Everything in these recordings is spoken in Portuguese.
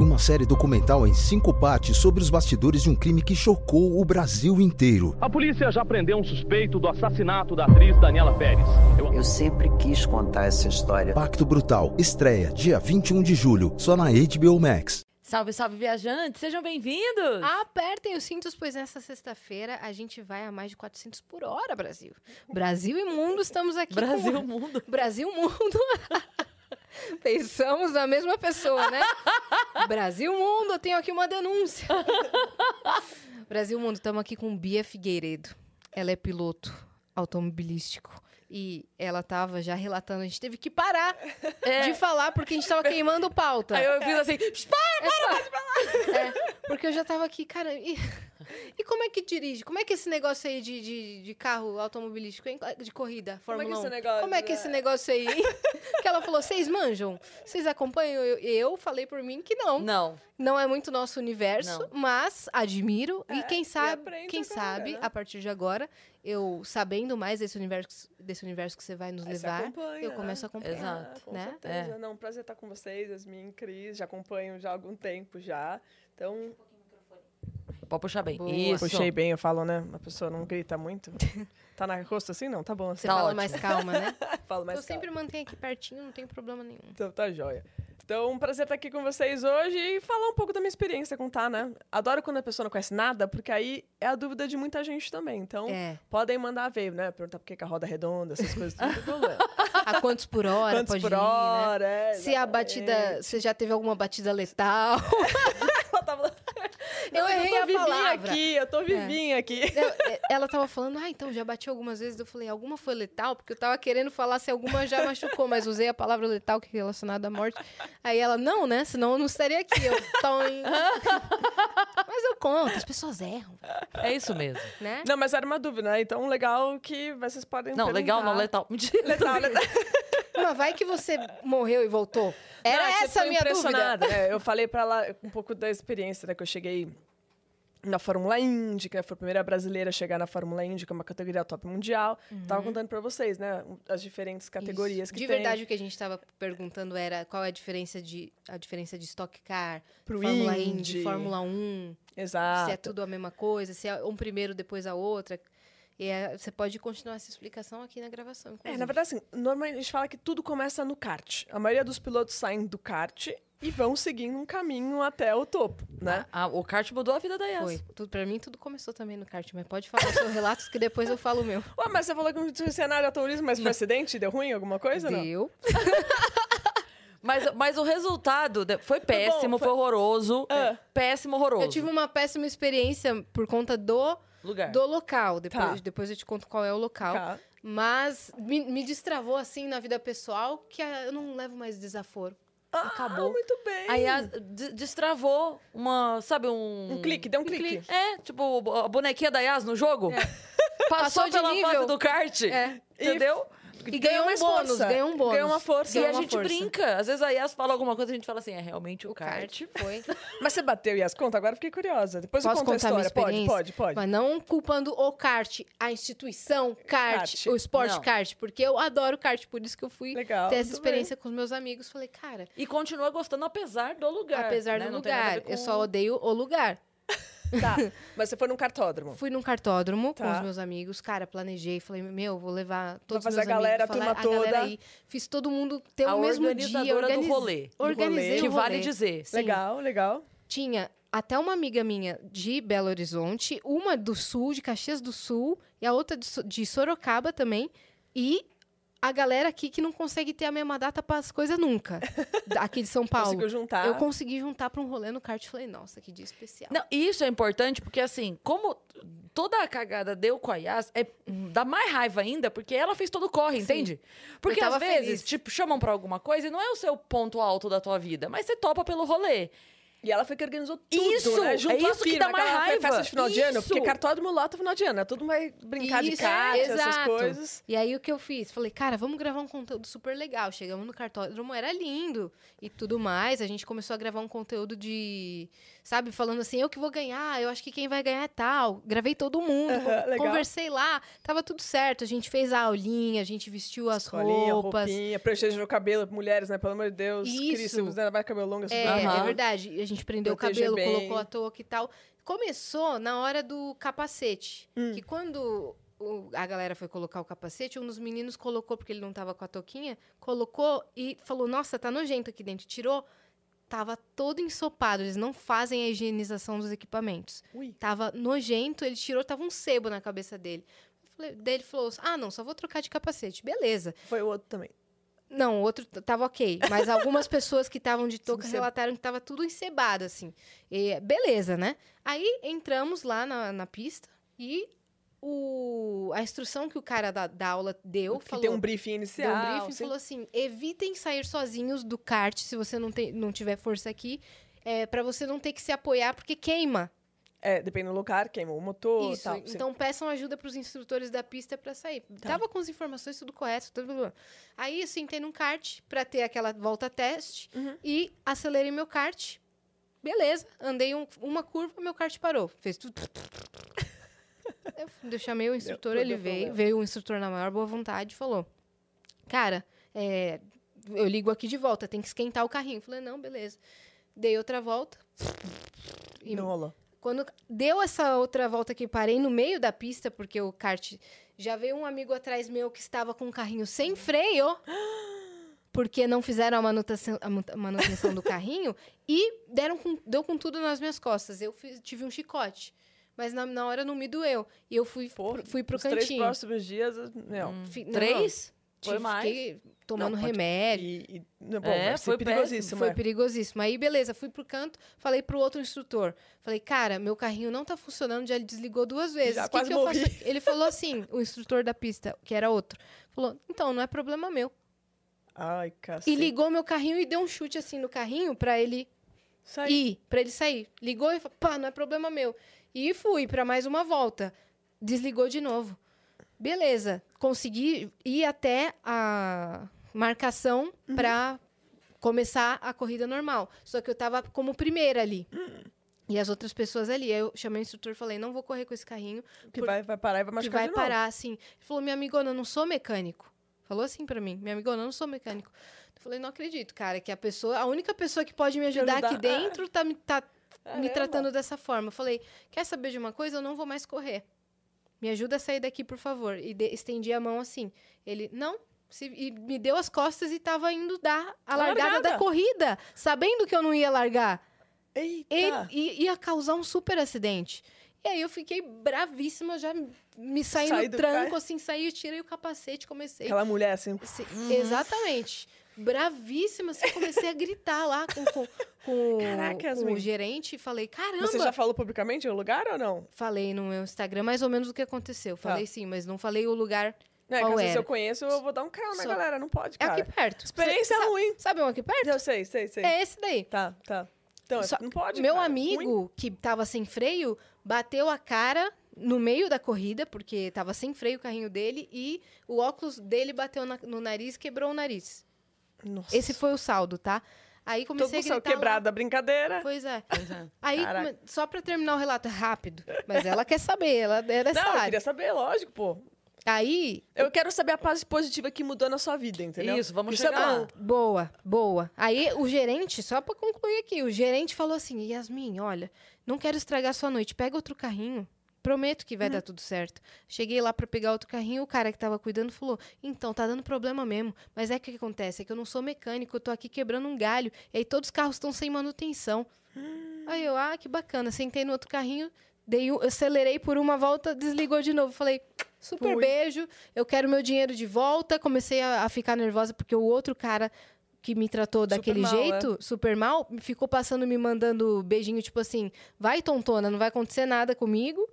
Uma série documental em cinco partes sobre os bastidores de um crime que chocou o Brasil inteiro. A polícia já prendeu um suspeito do assassinato da atriz Daniela Pérez. Eu, Eu sempre quis contar essa história. Pacto Brutal, estreia dia 21 de julho, só na HBO Max. Salve, salve, viajantes! Sejam bem-vindos! Apertem os cintos, pois nessa sexta-feira a gente vai a mais de 400 por hora, Brasil. Brasil e mundo, estamos aqui Brasil, com... mundo. Brasil, mundo. Pensamos na mesma pessoa, né? Brasil, mundo, eu tenho aqui uma denúncia. Brasil, mundo, estamos aqui com Bia Figueiredo. Ela é piloto automobilístico. E ela tava já relatando, a gente teve que parar É. de falar porque a gente tava queimando pauta. Aí eu fiz assim, para, para, pode falar! É, porque eu já tava aqui, cara. E, e como é que dirige? Como é que esse negócio aí de, de, de carro automobilístico, de corrida, Como é Fórmula que 1? esse negócio, como é que esse negócio aí? que ela falou, vocês manjam? Vocês acompanham? Eu, eu falei por mim que não. Não. Não é muito nosso universo, Não. mas admiro. e É, quem e sabe, aprende quem agora, sabe, né? a partir de agora, eu sabendo mais desse universo, desse universo que você vai nos Aí levar, eu né? começo a acompanhar. Exato. com né? certeza. É. Não, prazer estar com vocês, Yasmin, Cris, já acompanho já há algum tempo já. Então, Pode puxar bem. Boa. Isso. puxei bem, eu falo, né? A pessoa não grita muito. Tá na rosto assim? Não, tá bom. Você Tá fala ótimo. mais calma, né? Falo mais eu sempre mantenho aqui pertinho, não tem problema nenhum. Então tá jóia. Então, um prazer estar aqui com vocês hoje e falar um pouco da minha experiência, contar, né? Adoro quando a pessoa não conhece nada, porque aí é a dúvida de muita gente também. Então, É. podem mandar ver, né? Perguntar por que a roda é redonda, essas coisas, tudo. A quantos por hora Quantos pode por ir, né? hora, é, Se a batida. Você já teve alguma batida letal? Eu errei eu tô a palavra. aqui, eu tô vivinha aqui. Eu- ela tava falando, ah, então já bati algumas vezes. Eu falei, alguma foi letal? Porque eu tava querendo falar se alguma já machucou, mas usei a palavra letal, que é relacionada à morte. Aí ela, não, né? Senão eu não estaria aqui. Eu, "Toim." mas eu conto, as pessoas erram, É isso mesmo. né? Não, mas era uma dúvida, né? Então, legal que vocês podem Não, legal, não, letal. Mentira. Legal, legal. Mas vai que você morreu e voltou. Era Não, é essa tô a minha dúvida. impressionada, né? Eu falei pra ela um pouco da experiência, né? Que eu cheguei na Fórmula Indy, que foi a primeira brasileira a chegar na Fórmula Indy, que é uma categoria top mundial. Tava contando pra vocês, né? As diferentes categorias Isso. que De tem. verdade, o que a gente estava perguntando era qual é a diferença de, a diferença de Stock Car, Pro Fórmula Indy. Indy, Fórmula 1, Exato. se é tudo a mesma coisa, se é um primeiro depois a outra. E é- você pode continuar essa explicação aqui na gravação. É, inclusive. na verdade, assim, normalmente a gente fala que tudo começa no kart. A maioria dos pilotos saem do kart e vão seguindo um caminho até o topo, né? Ah, o kart mudou a vida da Yas. Foi. Tudo, pra mim, tudo começou também no kart, mas pode falar seus relatos que depois eu falo o meu. Ué, mas você falou que o cenário automobilismo, mas foi acidente? Deu ruim? Alguma coisa? Não? Deu. Mas, mas o resultado foi péssimo, foi- foi horroroso. Ah. Péssimo, horroroso. Eu tive uma péssima experiência por conta do, Lugar. do local. Depois, Tá. depois eu te conto qual é o local. Tá. Mas me, me destravou assim na vida pessoal que eu não levo mais desaforo. Ah, Acabou. muito bem. A Yas de- destravou uma, sabe, um... Um clique, deu um clique. É, tipo, a bonequinha da Yas no jogo. Passou, Passou de pela nível. fase do kart. É. Entendeu? E ganhou um mais bônus, força. ganhou um bônus. Ganhou uma força. E Ganhou a uma gente força. brinca. Às vezes a Yas fala alguma coisa e a gente fala assim, é realmente o, O kart. kart foi. Mas você bateu e as contas? Agora eu fiquei curiosa. Depois Posso eu conto a contar a minha história. Pode, experiência? pode, pode. Mas não culpando o kart, a instituição kart, Kart. o esporte Não. kart, porque eu adoro kart, por isso que eu fui Legal, ter essa experiência com os meus amigos. Falei, cara, E continua gostando apesar do lugar. apesar né? do Não a lugar, eu só odeio o lugar. Tá. Mas você foi num cartódromo. Fui num cartódromo com Tá. os meus amigos, cara, planejei, falei, meu, vou levar todos fazer os meus a galera, a amigos, turma falar, a galera toda. aí. Fiz todo mundo ter A o mesmo organizadora dia, do organiz- rolê. Do Organizei rolê. Que o vale rolê. dizer. Sim. Legal, legal. Tinha até uma amiga minha de Belo Horizonte, uma do Sul, de Caxias do Sul, e a outra de Sorocaba também. E a galera aqui que não consegue ter a mesma data para as coisas nunca. Aqui de São Paulo. Conseguiu juntar. Eu consegui juntar para um rolê no kart. Falei, nossa, que dia especial. Não, e isso é importante porque, assim, como toda a cagada deu com a Yas, é, dá mais raiva ainda porque ela fez todo o corre, entende? Porque às vezes, feliz. tipo, chamam pra alguma coisa e não é o seu ponto alto da tua vida, mas você topa pelo rolê. E ela foi que organizou tudo, Isso, né? Junto é isso que firma, dá mais raiva. festa de final de ano, porque Isso. cartódromo lota final de ano, né? Todo mundo vai brincar de Isso, kart, essas exato. coisas. E aí o que eu fiz? Falei, cara, vamos gravar um conteúdo super legal. Chegamos no cartódromo, era lindo e tudo mais. A gente começou a gravar um conteúdo de, sabe, falando assim, eu que vou ganhar, eu acho que quem vai ganhar é tal. Gravei todo mundo, conversei lá, tava tudo certo. A gente fez a aulinha, a gente vestiu as Colinha, roupas. roupinha, preencher o cabelo, mulheres, né? Pelo amor de Deus. Isso. Cris, se você vai cabelo longo, essas É. Aham. é verdade. A gente prendeu Proteger o cabelo, bem. colocou a touca e tal. Começou na hora do capacete. Hum. Que quando a galera foi colocar o capacete, um dos meninos colocou, porque ele não tava com a touquinha, colocou e falou: Nossa, tá nojento aqui dentro. Tirou, tava todo ensopado. Eles não fazem a higienização dos equipamentos. Ui. Tava nojento, ele tirou, tava um sebo na cabeça dele. Falei- Daí ele falou: Ah, não, só vou trocar de capacete. Beleza. Foi o outro também. Não, o outro tava ok. Mas algumas pessoas que estavam de touca relataram que tava tudo encebado, assim. E, beleza, né? Aí entramos lá na, na pista e o, a instrução que o cara da, da aula deu que falou. tem um briefing deu inicial. um briefing e assim. falou assim: evitem sair sozinhos do kart se você não, tem, não tiver força aqui. É, para você não ter que se apoiar, porque queima. É, depende do lugar, queimou o motor Isso. tal. sim. então peçam ajuda pros instrutores da pista para sair. Tá. Tava com as informações tudo correto. Tudo... blá. Aí eu sentei num kart para ter aquela volta teste Uhum. e acelerei meu kart. Beleza, andei um- uma curva, meu kart parou. Fez tudo. Eu, chamei o instrutor, ele veio, veio o instrutor na maior boa vontade e falou: Cara, é, eu ligo aqui de volta, tem que esquentar o carrinho. Eu falei, não, beleza. Dei outra volta. E Não rolou. quando deu essa outra volta que parei no meio da pista, porque o kart já veio um amigo atrás meu que estava com o carrinho sem freio, porque não fizeram a manutenção, a manutenção do carrinho e deram com, deu com tudo nas minhas costas. Eu fiz- tive um chicote, mas na, na hora não me doeu. E eu fui, Pô, pro- fui pro Os três cantinho. próximos dias, não. Fi- não, Três? tive- Foi mais? Fiquei tomando Não, remédio. E, e, não, bom, É, ser foi perigosíssimo. Foi é. perigosíssimo. Aí, beleza, fui pro canto, falei pro outro instrutor. Falei, cara, meu carrinho não tá funcionando, já desligou duas vezes. Já O que quase que eu faço? morri. Ele falou assim, o instrutor da pista, que era outro, falou, então, não é problema meu. Ai, cacete. E ligou meu carrinho e deu um chute assim no carrinho pra ele Sai. ir, pra ele sair. Ligou e falou, pá, não é problema meu. E fui pra mais uma volta. Desligou de novo. Beleza, consegui ir até a marcação Uhum. pra começar a corrida normal. Só que eu tava como primeira ali. E as outras pessoas ali. Aí eu chamei o instrutor e falei, não vou correr com esse carrinho, Que por- vai, vai parar e vai que machucar vai de novo. parar, assim. Ele falou, minha amigona, eu não sou mecânico. Falou assim pra mim, minha amigona, eu não sou mecânico. Eu falei, não acredito, cara, que a pessoa, a única pessoa que pode me ajudar, ajudar, aqui dentro tá, me- tá me Caramba. tratando dessa forma. Eu falei, quer saber de uma coisa? Eu não vou mais correr. Me ajuda a sair daqui, por favor. E de- estendi a mão assim. Ele, não. Se- e me deu as costas e tava indo dar a largada, largada. da corrida, sabendo que eu não ia largar. Eita! E, ia causar um super acidente. E aí eu fiquei bravíssima, já me saí Sai no tranco, assim, saí, tirei o capacete, comecei. Aquela mulher assim. Se- Exatamente. Bravíssima, assim, comecei a gritar lá com, com, com, Caraca, com o gerente. Falei, caramba! Você já falou publicamente o lugar ou não? Falei no meu Instagram mais ou menos o que aconteceu. Tá. Falei sim, mas não falei o lugar. Não, é vezes era? eu conheço, eu vou dar um crau na Só- galera. Não pode, É cara. aqui perto. Experiência Cê- ruim. Sabe um aqui perto? Eu sei, sei, sei. É esse daí. Tá, tá. Então, Só- não pode, Meu cara. amigo, Ruim. que tava sem freio, bateu a cara no meio da corrida, porque tava sem freio o carrinho dele, e o óculos dele bateu na- no nariz e quebrou o nariz. Nossa. Esse foi o saldo, tá? Aí Todo comecei a mundo saiu gritar. lá. quebrado da brincadeira. Pois é. Pois é. Aí, Caraca. só pra terminar o relato é rápido, mas ela quer saber, ela é dessa Não, eu área. queria saber, lógico, pô. Aí, Eu quero saber a parte positiva que mudou na sua vida, entendeu? Isso, vamos Isso é chegar lá. Boa, boa. Aí o gerente, só pra concluir aqui, o gerente falou assim: Yasmin, olha, não quero estragar sua noite, pega outro carrinho. Prometo que vai Hum. dar tudo certo. Cheguei lá pra pegar outro carrinho, o cara que tava cuidando falou: Então, tá dando problema mesmo. Mas é que o que acontece? É que eu não sou mecânico, eu tô aqui quebrando um galho. E aí todos os carros estão sem manutenção. Hum. Aí eu, ah, que bacana. Sentei no outro carrinho, dei um, acelerei por uma volta, desligou de novo. Falei, super beijo, eu quero meu dinheiro de volta. Comecei a, a ficar nervosa porque o outro cara que me tratou Super daquele mal, é. jeito, super mal, ficou passando, me mandando beijinho, tipo assim, vai tontona, não vai acontecer nada comigo.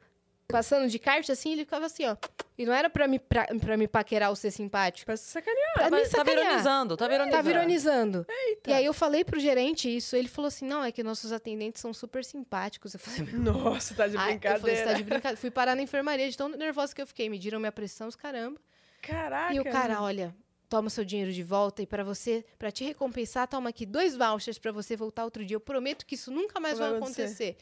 Passando de kart, assim, ele ficava assim, ó. E não era pra me, pra, pra me paquerar ou ser simpático. Parece sacanear. Pra Tá, me tá sacanear. ironizando, tá ironizando. Tava ironizando. Eita. E aí eu falei pro gerente isso, ele falou assim, não, é que nossos atendentes são super simpáticos. Eu falei, Nossa, tá de Ai, eu falei, você brincadeira. tá de brincadeira. Fui parar na enfermaria de tão nervosa que eu fiquei. Mediram minha pressão, os caramba. Caraca. e o cara, olha, toma seu dinheiro de volta e pra você, pra te recompensar, toma aqui dois vouchers pra você voltar outro dia. Eu prometo que isso nunca mais Vai vai acontecer. acontecer.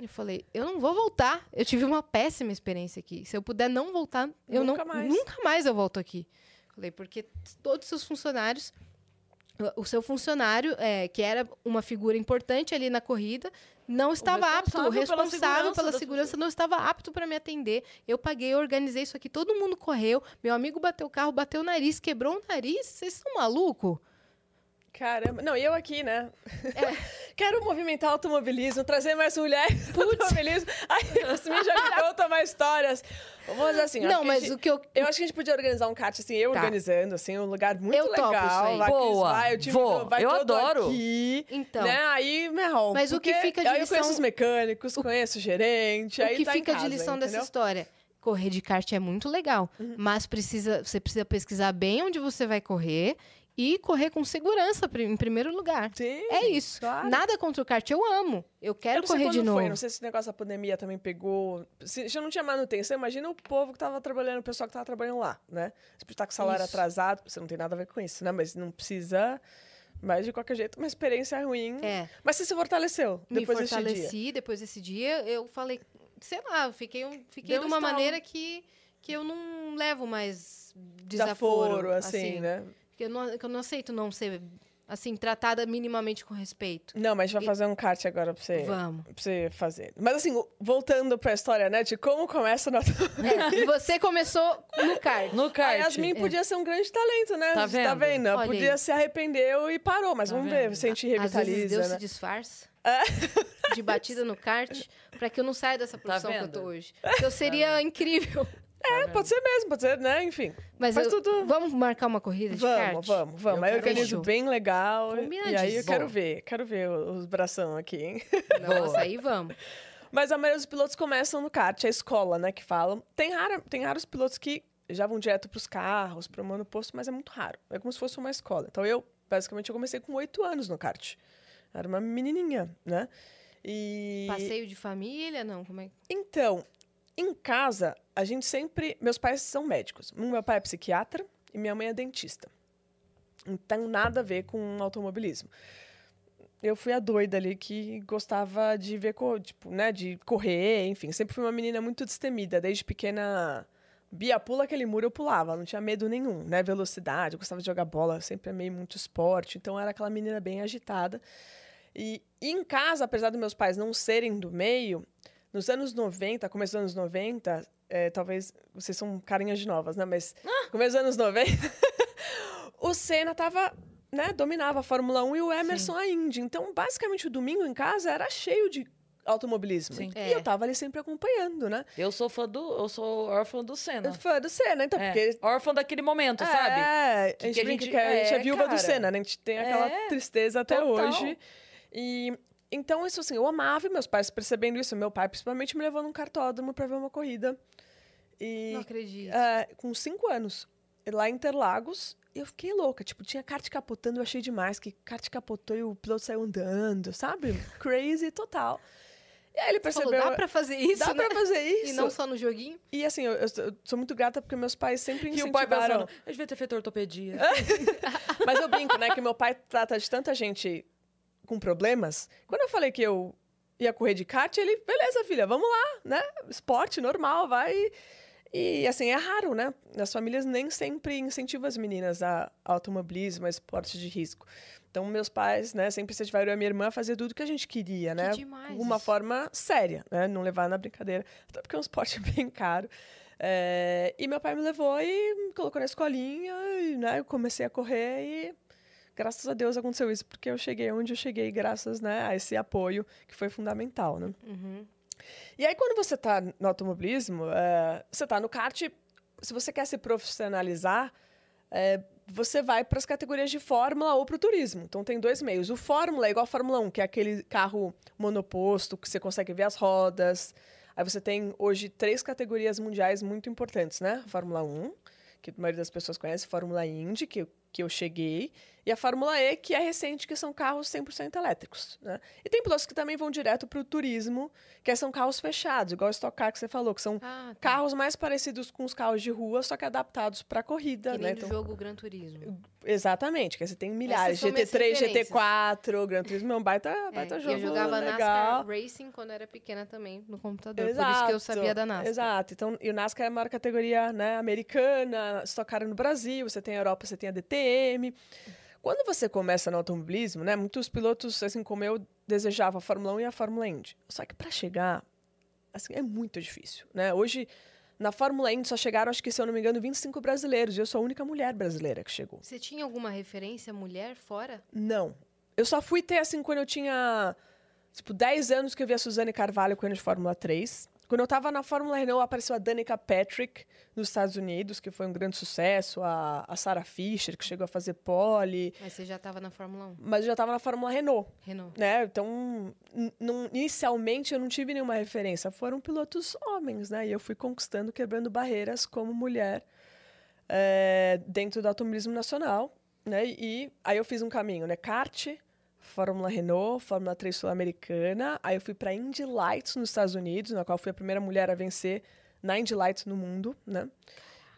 Eu falei, eu não vou voltar. Eu tive uma péssima experiência aqui. Se eu puder não voltar, eu Nunca não mais. nunca mais eu volto aqui. Falei, porque todos os seus funcionários o seu funcionário, é, que era uma figura importante ali na corrida, não estava apto, o responsável pela segurança pela segurança não estava apto para me atender. Eu paguei, eu organizei isso aqui, todo mundo correu. Meu amigo bateu o carro, bateu o nariz, quebrou o nariz. Vocês são malucos? Caramba. Não, e eu aqui, né? Quero movimentar o automobilismo, trazer mais mulheres pro automobilismo. Aí você me já me conta mais histórias. Vamos dizer assim, não, mas gente- o que eu. Eu acho que a gente podia organizar um kart, assim, eu Tá. organizando, assim, um lugar muito Eu topo legal. isso aí. Vai, Boa, vai, o time vou. vai Eu adoro. Aqui, Então. Né? Aí, meu, Mas o que fica de aí eu conheço lição- os mecânicos, conheço o gerente, O aí que tá fica de casa, lição dessa entendeu? história? Correr de kart é muito legal, Uhum. mas precisa, você precisa pesquisar bem onde você vai correr e correr com segurança em primeiro lugar. Sim, É isso. claro. Nada contra o kart, eu amo. Eu Eu quero sei correr de novo. foi, não sei se esse negócio da pandemia também pegou. Se já não tinha manutenção, imagina o povo que tava trabalhando, o pessoal que tava trabalhando lá, né? Pode estar com o salário Isso. atrasado, você não tem nada a ver com isso, né? Mas não precisa. Mas de qualquer jeito, uma experiência ruim. É. Mas você se fortaleceu Me depois desse dia. fortaleci depois desse dia. Eu falei, sei lá, eu fiquei, um- fiquei Deu de um uma estalo. maneira que, que eu não levo mais desaforo. Desaforo, assim, né? Que eu, não, que eu não aceito não ser, assim, tratada minimamente com respeito. Não, mas a gente vai E- fazer um kart agora pra você, Vamos. pra você fazer. Mas assim, voltando pra história, né? De como começa o nosso. É, você começou no kart. No A kart. Yasmin podia ser um grande talento, né? Tá Você Tá vendo? vendo? Olha podia aí. se arrependeu e parou, mas Tá vamos vendo? ver se a gente Às vezes revitaliza, Deus né? se disfarça de batida no kart pra que eu não saia dessa profissão que eu vendo? tô hoje. Porque eu seria incrível. É, pode ser mesmo, pode ser, né? Enfim. Mas eu- tudo- vamos marcar uma corrida de kart? Vamos, vamos, vamos. Eu Aí eu organizo bem legal. E aí eu quero ver, quero ver os bração aqui, hein? Nossa, aí vamos. Mas a maioria dos pilotos começam no kart, a escola, né, que falam. Tem, rara, tem raros pilotos que já vão direto pros carros, pro monoposto, mas é muito raro. É como se fosse uma escola. Então eu, basicamente, eu comecei com oito anos no kart. Era uma menininha, né? E... Passeio de família, não? Como é? Então, em casa, a gente sempre. Meus pais são médicos. Meu pai é psiquiatra e minha mãe é dentista. Então, nada a ver com automobilismo. Eu fui a doida ali que gostava de ver, tipo, né, de correr, enfim. Sempre fui uma menina muito destemida. Desde pequena, Bia, pula aquele muro, eu pulava. Não tinha medo nenhum, né? Velocidade, eu gostava de jogar bola, sempre amei muito esporte. Então, era aquela menina bem agitada. E, e em casa, apesar dos meus pais não serem do meio, nos anos 90, começo dos anos 90, é, talvez vocês são carinhas de novas, né? Mas começo dos anos 90, o Senna tava, né, dominava a Fórmula 1 e o Emerson a Indy. Então, basicamente, o domingo em casa era cheio de automobilismo. Sim. E É. eu tava ali sempre acompanhando, né? Eu sou fã do. Eu sou órfã do Senna. Fã do Senna, então, É, porque... Órfã daquele momento, sabe? É, Que- a gente que a gente- a gente é, é, viúva do cara. Senna, né? A gente tem aquela É, tristeza até total. hoje. E então, isso assim, eu amava e meus pais percebendo isso. Meu pai, principalmente, me levou num cartódromo pra ver uma corrida. E Não acredito. é, com cinco anos, lá em Interlagos, eu fiquei louca. Tipo, tinha kart capotando, eu achei demais. Que kart capotou e o piloto saiu andando, sabe? Crazy total. E aí ele Você falou, percebeu. dá pra fazer isso, dá né? pra fazer isso. E não só no joguinho? E assim, eu, eu sou- muito grata porque meus pais sempre E incentivaram. o pai pensando, eu devia ter feito ortopedia. Mas eu brinco, né? Que meu pai trata de tanta gente com problemas. Quando eu falei que eu ia correr de kart, ele, beleza, filha, vamos lá, né? Esporte normal, vai. E assim, é raro, né? As famílias nem sempre incentivam as meninas a automobilismo, a esporte de risco. Então, meus pais, né, sempre incentivaram a minha irmã a fazer tudo que a gente queria, né? demais De uma forma séria, né? Não levar na brincadeira. Até porque é um esporte bem caro. É, e meu pai me levou e me colocou na escolinha, e, né? Eu comecei a correr e graças a Deus aconteceu isso, porque eu cheguei onde eu cheguei graças né, a esse apoio que foi fundamental, né? Uhum. E aí, quando você está no automobilismo, é, você está no kart, se você quer se profissionalizar, é, você vai para as categorias de Fórmula ou para o turismo. Então, tem dois meios. O Fórmula é igual a Fórmula 1, que é aquele carro monoposto, que você consegue ver as rodas. Aí você tem, hoje, três categorias mundiais muito importantes, né? Fórmula 1, que a maioria das pessoas conhece, Fórmula Indy, que, que eu cheguei, e a Fórmula E, que é recente, que são carros 100% elétricos, né? E tem pilotos que também vão direto para o turismo, que são carros fechados, igual o Stock Car que você falou, que são Ah, tá. carros mais parecidos com os carros de rua, só que adaptados para corrida, Que né? Então, jogo Gran Turismo. exatamente, que você tem milhares, são minhas GT3, referências. GT4, Gran Turismo é um baita, baita É, jogo eu jogava legal. NASCAR Racing quando era pequena também, no computador. Por isso que eu sabia da NASCAR. Exato. Então, e o NASCAR é a maior categoria né, americana, Stock Car no Brasil, você tem a Europa, você tem a Quando você começa no automobilismo, né, muitos pilotos, assim como eu, desejavam a Fórmula 1 e a Fórmula Indy. Só que para chegar, assim, é muito difícil, né? Hoje, na Fórmula Indy só chegaram, acho que se eu não me engano, 25 brasileiros. E eu sou a única mulher brasileira que chegou. Você tinha alguma referência mulher fora? Não. Eu só fui ter, assim, quando eu tinha, tipo, 10 anos que eu vi a Suzane Carvalho correndo de Fórmula 3. Quando eu tava na Fórmula Renault, apareceu a Danica Patrick, nos Estados Unidos, que foi um grande sucesso. A, a Sarah Fisher, que chegou a fazer pole. Mas você já estava na Fórmula 1. Mas eu já tava na Fórmula Renault, Renault. né? Então, inicialmente, eu não tive nenhuma referência. Foram pilotos homens, né? E eu fui conquistando, quebrando barreiras como mulher é, dentro do automobilismo nacional, né? E aí eu fiz um caminho, né? Kart, Fórmula Renault, Fórmula 3 Sul-Americana. Aí eu fui para Indy Lights nos Estados Unidos, na qual fui a primeira mulher a vencer na Indy Lights no mundo, né?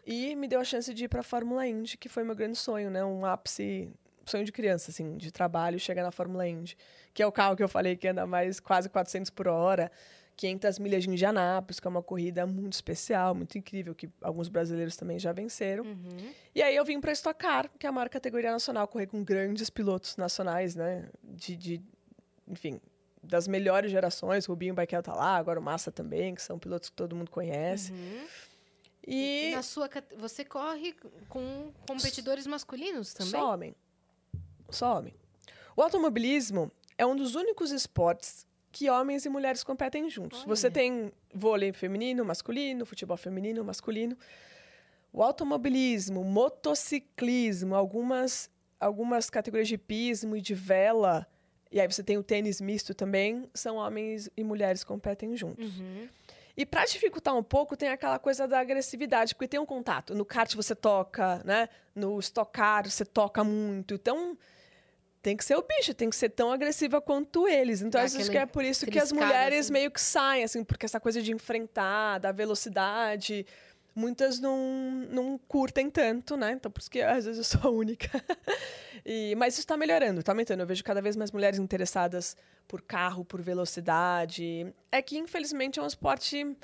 E me deu a chance de ir para Fórmula Indy, que foi meu grande sonho, né? Um ápice, sonho de criança, assim, de trabalho, chegar na Fórmula Indy, que é o carro que eu falei que anda mais quase 400 por hora, 500 milhas de Indianápolis, que é uma corrida muito especial, muito incrível, que alguns brasileiros também já venceram. E aí eu vim para Stock Car, que é a maior categoria nacional, correr com grandes pilotos nacionais, né? De, de enfim, das melhores gerações. Rubinho Barrichello tá lá, agora o Massa também, que são pilotos que todo mundo conhece. E Na sua você corre com competidores masculinos também? só homem. Só homem. O automobilismo é um dos únicos esportes que homens e mulheres competem juntos. Olha. Você tem vôlei feminino, masculino, futebol feminino, masculino. O automobilismo, motociclismo, algumas, algumas categorias de pismo e de vela, e aí você tem o tênis misto também, são homens e mulheres competem juntos. Uhum. E para dificultar um pouco, tem aquela coisa da agressividade, porque tem um contato. No kart você toca, né? No stock car você toca muito. Então, tem que ser o bicho, tem que ser tão agressiva quanto eles. Então, Dá acho aquele que é por isso que as mulheres assim. meio que saem, assim, porque essa coisa de enfrentar, da velocidade, muitas não, não curtem tanto, né? Então, por isso que às vezes eu sou a única. E, mas isso está melhorando, está aumentando. Eu vejo cada vez mais mulheres interessadas por carro, por velocidade. É que, infelizmente, é um esporte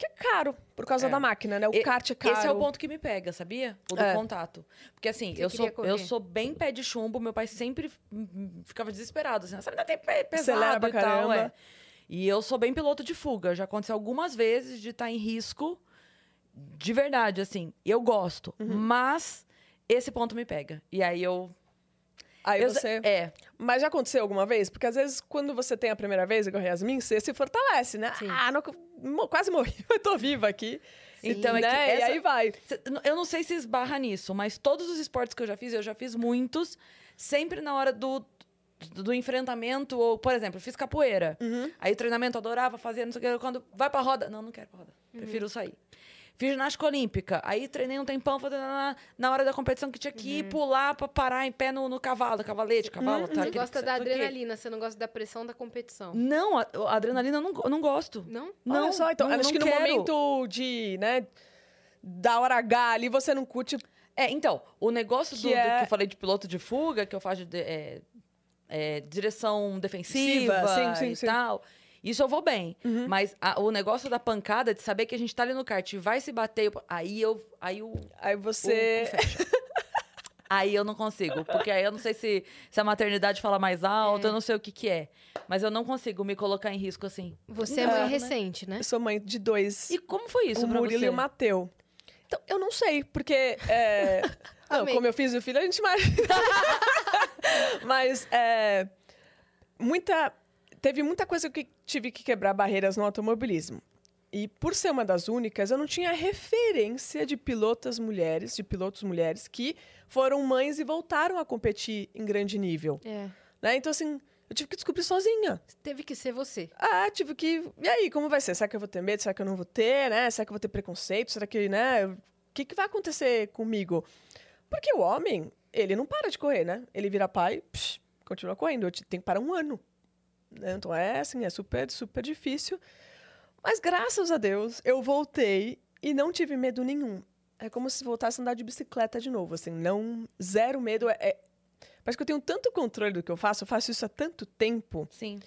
que é caro por causa É. da máquina, né? O E- kart é caro. Esse é o ponto que me pega, sabia? O do É. contato. Porque assim, Você eu sou, correr? eu sou bem pé de chumbo, meu pai sempre ficava desesperado, assim, sabe, tem pé pesado pra e tal, caramba. é. E eu sou bem piloto de fuga, já aconteceu algumas vezes de estar em risco, de verdade, assim, eu gosto, Uhum. mas esse ponto me pega. E aí eu... Aí eu você... É, Mas já aconteceu alguma vez? Porque às vezes, quando você tem a primeira vez, igual a Yasmin, você se fortalece, né? Sim. Ah, não, quase morri, eu tô viva aqui. Então, é que né? E essa- aí vai. Eu não sei se esbarra nisso, mas todos os esportes que eu já fiz, eu já fiz muitos, sempre na hora do, do, enfrentamento, ou, por exemplo, fiz capoeira. Uhum. Aí treinamento adorava fazer, não sei o que, quando vai pra roda. Não, não quero pra roda. Prefiro sair. Fiz ginástica olímpica. Aí treinei um tempão, fazendo na, na hora da competição que tinha que ir pular pra parar em pé no, no cavalo, cavalete, cavalo. tá, Você gosta da adrenalina, você não gosta da pressão da competição. Não, a, a adrenalina eu não, eu não gosto. Não? Não, Olha só, então, não, acho não que no quero. momento de, né, da hora H ali, você não curte. É, então, o negócio do Que do que, é- eu falei de piloto de fuga, que eu faço de, é, é, direção defensiva Siva, sim, sim, e sim. tal. Isso eu vou bem. Mas a- o negócio da pancada, de saber que a gente tá ali no kart e vai se bater, eu- aí eu. Aí o. Aí você. o aí eu não consigo. Porque aí eu não sei se, se a maternidade fala mais alto, eu não sei o que que é. Mas eu não consigo me colocar em risco assim. Você é Não, mãe né? recente, né? Eu sou mãe de dois. E como foi isso o pra Murilo você? e o Mateu. Então, eu não sei, porque. É... não, como eu fiz o filho, a gente imagina. Mas é, muita, teve muita coisa que tive que quebrar barreiras no automobilismo. E por ser uma das únicas, eu não tinha referência de pilotas mulheres, de pilotos mulheres que foram mães e voltaram a competir em grande nível. É. Né? Então, assim, eu tive que descobrir sozinha. Teve que ser você. Ah, tive que. E aí, como vai ser? Será que eu vou ter medo? Será que eu não vou ter, né? Será que eu vou ter preconceito? Será que, né? O que, que vai acontecer comigo? Porque o homem, ele não para de correr, né? Ele vira pai, psh, continua correndo. Eu te- tenho que parar um ano. Né? Então é assim, é super, super difícil. Mas graças a Deus, eu voltei e não tive medo nenhum. É como se voltasse a andar de bicicleta de novo, assim, não zero medo. É, é- parece que eu tenho tanto controle do que eu faço, eu faço isso há tanto tempo Sim.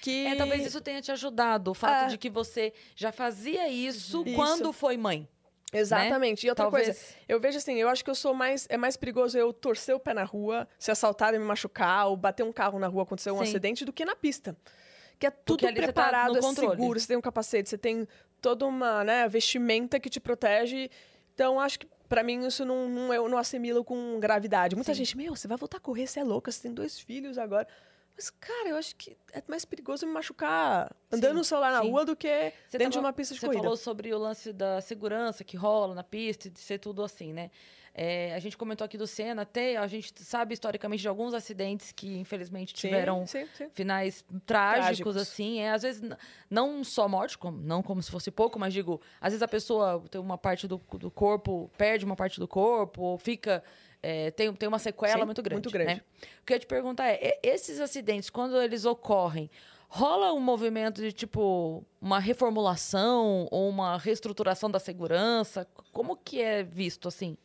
que É, talvez isso tenha te ajudado. O fato É. de que você já fazia isso, Isso. quando foi mãe. Exatamente. E outra Talvez- coisa, eu vejo assim, eu acho que eu sou mais. É mais perigoso eu torcer o pé na rua, ser assaltado e me machucar, ou bater um carro na rua, acontecer um Sim. acidente, do que na pista. Que é tudo tá preparado, no é controle. seguro, você tem um capacete, você tem toda uma né, vestimenta que te protege. Então, acho que pra mim isso não, não eu não assimilo com gravidade. Muita gente, meu, você vai voltar a correr, você é louca, você tem dois filhos agora. Mas, cara, eu acho que é mais perigoso me machucar andando no celular na sim. rua do que Você dentro de tava- uma pista de você corrida. falou sobre o lance da segurança que rola na pista, e de ser tudo assim, né? É, a gente comentou aqui do Senna, até a gente sabe historicamente de alguns acidentes que infelizmente Sim, tiveram sim, sim. finais trágicos, Trágicos. assim. É, às vezes, não só morte, como, não como se fosse pouco, mas digo, às vezes a pessoa tem uma parte do, do corpo, perde uma parte do corpo, ou fica. É, tem, tem uma sequela Sim, muito grande. muito grande. né? O que eu ia te perguntar é: esses acidentes, quando eles ocorrem, rola um movimento de tipo uma reformulação ou uma reestruturação da segurança? Como que é visto assim?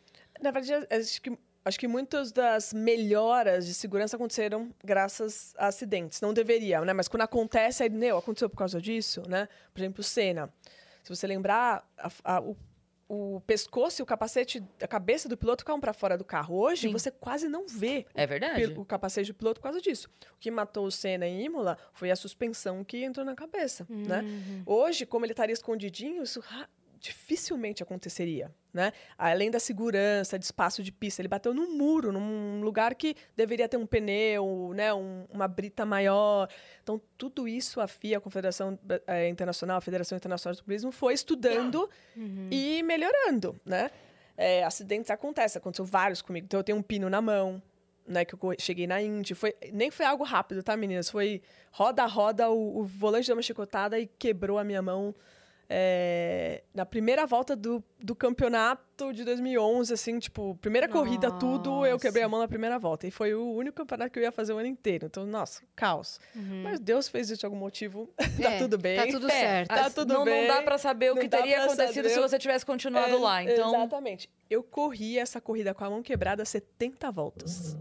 Na verdade, acho que, acho que muitas das melhoras de segurança aconteceram graças a acidentes. Não deveria, né? Mas quando acontece, aí, meu, aconteceu por causa disso, né? Por exemplo, o Senna. Se você lembrar, a- a- o, o pescoço e o capacete, a cabeça do piloto ficavam para fora do carro. Hoje, Sim. você quase não vê É verdade? pil- o capacete do piloto por causa disso. O que matou o Senna em Imola foi a suspensão que entrou na cabeça, né? Hoje, como ele estaria escondidinho, isso dificilmente aconteceria, né? Além da segurança, de espaço de pista, ele bateu num muro, num lugar que deveria ter um pneu, né? Um- uma brita maior. Então, tudo isso a FIA, a Confederação eh, Internacional, a Federação Internacional de Turismo, foi estudando e melhorando, né? É, acidentes acontecem, aconteceu vários comigo. Então, eu tenho um pino na mão, né, que eu cheguei na Indy. Foi, nem foi algo rápido, tá, meninas? Foi roda a roda, o, o volante deu uma chicotada e quebrou a minha mão. É, na primeira volta do, do campeonato de 2011, assim, tipo, primeira corrida, tudo, eu quebrei a mão na primeira volta. E foi o único campeonato que eu ia fazer o ano inteiro. Então, nossa, caos. Mas Deus fez isso de algum motivo. tá É, tudo bem. Tá tudo É, certo. Tá as- tudo não, bem, não dá pra saber o não que teria acontecido se saber. você tivesse continuado É, lá. Então, Exatamente. Eu corri essa corrida com a mão quebrada 70 voltas.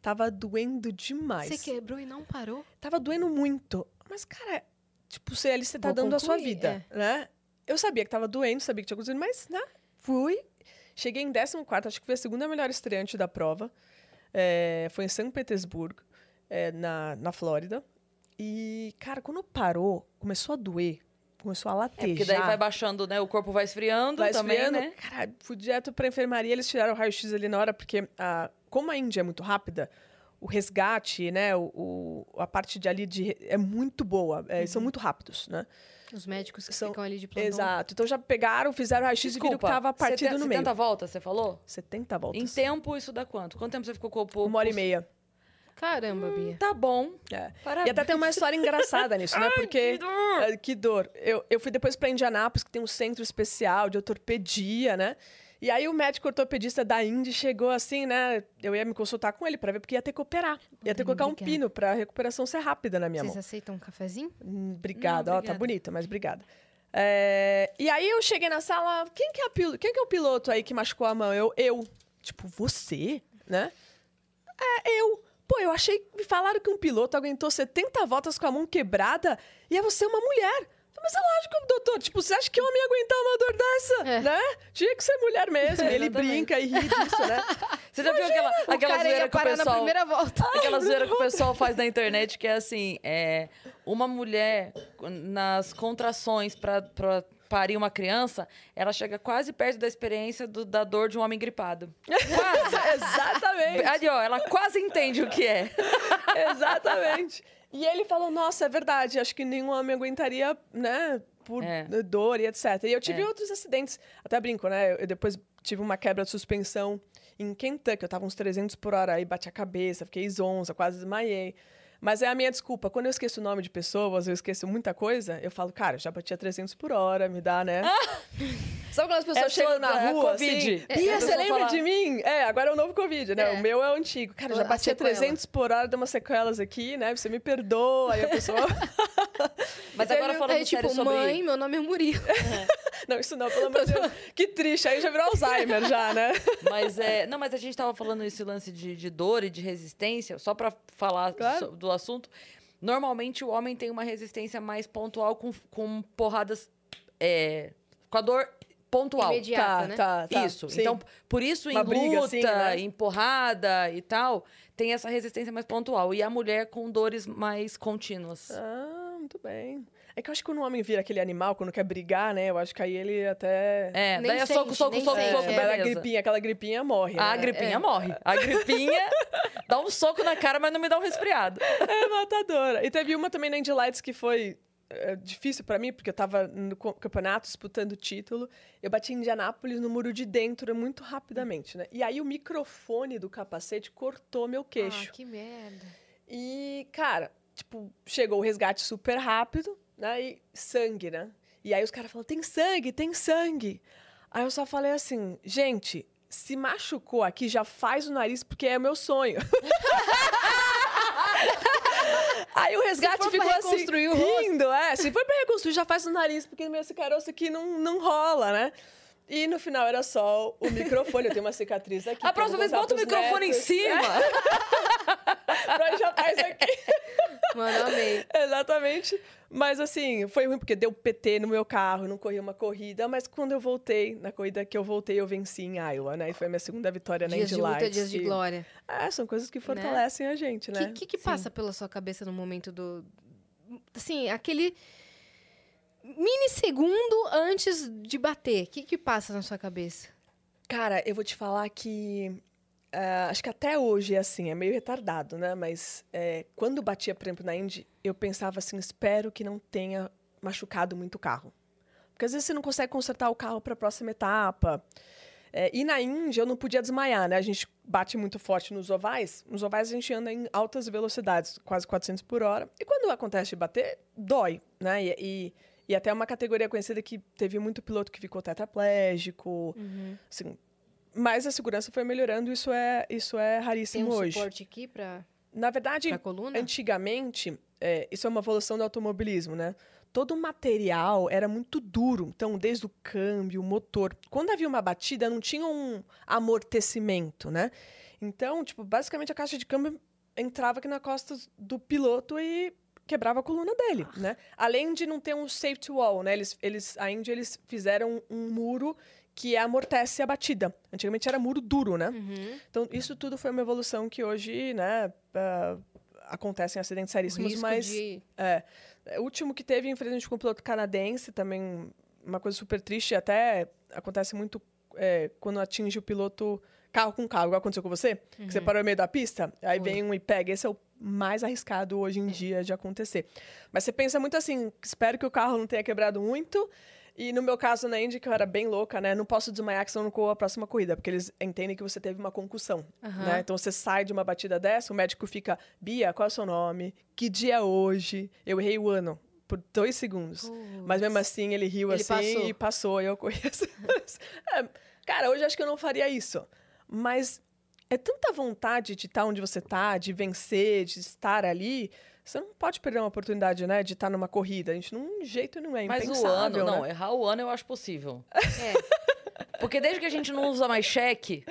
Tava doendo demais. Você quebrou e não parou? Tava doendo muito. Mas, cara, tipo, você ali você tá Vou dando a sua concluir, vida, né? Eu sabia que tava doendo, sabia que tinha acontecido, mas, né? Fui. Cheguei em 14, acho que foi a segunda melhor estreante da prova. É, foi em São Petersburgo, é, na, na Flórida. E, cara, quando parou, começou a doer. Começou a é latejar. porque daí vai baixando, né? O corpo vai esfriando Vai também, esfriando. né? Cara, fui direto pra enfermaria, eles tiraram o raio-x ali na hora, porque a, como a Índia é muito rápida, o resgate, né, o, o- a parte de ali de, é muito boa, é, são muito rápidos, né? Os médicos que São- ficam ali de plantão. Exato. Então já pegaram, fizeram o raio-x e viram que Desculpa, tava partido 70, no meio. 70 voltas, você falou? 70 voltas. Em tempo, isso dá quanto? Quanto tempo você ficou com o corpo? Uma hora e meia. Caramba, Bia. Tá bom. É. Parabéns. E até tem uma história engraçada nisso, né? Porque. que dor! É, que dor. Eu, eu fui depois pra Indianápolis, que tem um centro especial de ortopedia, né? E aí o médico ortopedista da Indy chegou assim, né? Eu ia me consultar com ele pra ver, porque ia ter que operar. Ia ter que colocar um Obrigada. pino pra recuperação ser rápida na minha Vocês mão. aceitam um cafezinho? Hum, Obrigada, Não, ó, tá obrigada. bonita, mas obrigada. É, e aí eu cheguei na sala, quem que, é pil- quem que é o piloto aí que machucou a mão? Eu, eu. Tipo, você, né? É, eu. Pô, eu achei, me falaram que um piloto aguentou 70 voltas com a mão quebrada e é você uma mulher. Mas é lógico, doutor, tipo, você acha que homem ia aguentar uma dor dessa, É. né? Tinha que ser mulher mesmo. E ele brinca e ri disso, né? Você já viu aquela, aquela zoeira que o pessoal... primeira volta. Aquela zoeira que o pessoal faz na internet, que é assim, é, uma mulher nas contrações pra, pra parir uma criança, ela chega quase perto da experiência do- da dor de um homem gripado. Quase. Exatamente. Ali, ó, ela quase entende o que é. Exatamente. E ele falou, nossa, é verdade, acho que nenhum homem aguentaria, né, por É. dor e etc. E eu tive É. outros acidentes, até brinco, né, eu, depois tive uma quebra de suspensão em Kentucky, eu tava uns 300 por hora, aí bati a cabeça, fiquei zonza, quase desmaiei. Mas é a minha desculpa. Quando eu esqueço o nome de pessoas, eu esqueço muita coisa, eu falo, cara, já bati a 300 por hora, me dá, né? Sabe quando as pessoas É chegam na é rua, Covid. assim, É, Bia, você lembra fala- de mim? É, agora é o novo Covid, né? É. O meu é o antigo. Cara, já A bati a sequela. 300 por hora, deu umas sequelas aqui, né? Você me perdoa, aí a pessoa... Mas agora falando Aí, tipo, sério sobre... mãe, meu nome é Murilo. não, isso não, pelo amor de Deus. Que triste, aí já virou Alzheimer já, né? Mas é, não, mas a gente tava falando esse lance de, de dor e de resistência, só pra falar Claro. so- do assunto. Normalmente o homem tem uma resistência mais pontual com, com porradas é, com a dor pontual. Imediata, Tá, né? tá, tá. Isso. Sim. Então, por isso, em Uma briga, luta, assim, né? em porrada e tal, tem essa resistência mais pontual. E a mulher com dores mais contínuas. Ah, muito bem. É que eu acho que quando o homem vira aquele animal, quando quer brigar, né? Eu acho que aí ele até. É, Nem daí é soco, sente, soco, soco, sente, soco, É, é. mas a gripinha, aquela gripinha morre. A né? gripinha morre. A gripinha dá um soco na cara, mas não me dá um resfriado. É matadora. E teve uma também na Indy Lights que foi é, difícil pra mim, porque eu tava no campeonato disputando o título. Eu bati em Indianápolis no muro de dentro muito rapidamente, né? E aí o microfone do capacete cortou meu queixo. Ah, que merda. E, cara, tipo, chegou o resgate super rápido, né? E sangue, né? E aí os caras falaram, tem sangue, tem sangue. Aí eu só falei assim, gente, se machucou aqui, já faz o nariz, porque é meu sonho. Aí o resgate ficou assim, o rosto. rindo, é. Se for pra reconstruir, já faz o nariz, porque esse caroço aqui não, não rola, né? E no final era só o microfone. Eu tenho uma cicatriz aqui. A próxima vez, bota o microfone em netos. cima. Pra já faz aqui. Mano, amei. Exatamente. Mas assim, foi ruim porque deu PT no meu carro, não corri uma corrida. Mas quando eu voltei, na corrida que eu voltei, eu venci em Iowa, né? E foi a minha segunda vitória na Dias Indy de luta, Lights. dias de glória. É, são coisas que fortalecem a gente, O né? que, que, que passa pela sua cabeça no momento do. Assim, aquele. Minissegundo antes de bater. O que, que passa na sua cabeça? Cara, eu vou te falar que. Ah, acho que até hoje é assim, é meio retardado, né? Mas é, quando batia, por exemplo, na Indy, eu pensava assim: espero que não tenha machucado muito o carro. Porque às vezes você não consegue consertar o carro para a próxima etapa. É, e na Indy eu não podia desmaiar, né? A gente bate muito forte nos ovais. Nos ovais a gente anda em altas velocidades, quase 400 por hora. E quando acontece de bater, dói, né? E, e, e até uma categoria conhecida que teve muito piloto que ficou tetraplégico, assim. Mas a segurança foi melhorando, isso é, isso é Tem raríssimo um hoje. suporte aqui pra, Na verdade, antigamente, é, isso é uma evolução do automobilismo, né? Todo o material era muito duro. Então, desde o câmbio, o motor. Quando havia uma batida, não tinha um amortecimento, né? Então, tipo, basicamente a caixa de câmbio entrava aqui na costa do piloto e quebrava a coluna dele, né? Além de não ter um safety wall, né? Eles, eles, a Indy, eles fizeram um muro que amortece a batida. Antigamente era muro duro, né? Uhum. Então, isso tudo foi uma evolução que hoje, né, ah, acontecem acidentes seríssimos, mas de... é, o último que teve, infelizmente, com um piloto canadense, também uma coisa super triste, até acontece muito é, quando atinge o piloto carro com carro, igual aconteceu com você, que você parou no meio da pista, aí vem um e pega. Esse é o mais arriscado hoje em dia de acontecer. Mas você pensa muito assim, espero que o carro não tenha quebrado muito. E no meu caso, na Indy, que eu era bem louca, né? Não posso desmaiar, que senão não corro a próxima corrida, porque eles entendem que você teve uma concussão, Aham. né? Então você sai de uma batida dessa, o médico fica, Bia, qual é o seu nome? Que dia é hoje? Eu errei o ano por dois segundos. Mas mesmo assim, ele riu Ele assim passou. e passou, e eu corri assim. É, cara, hoje acho que eu não faria isso. Mas é tanta vontade de estar onde você tá, de vencer, de estar ali. Você não pode perder uma oportunidade, né? De estar numa corrida. A gente, num jeito nenhum, é Mas o ano, não, né? errar o ano eu acho possível. É, Porque desde que a gente não usa mais cheque,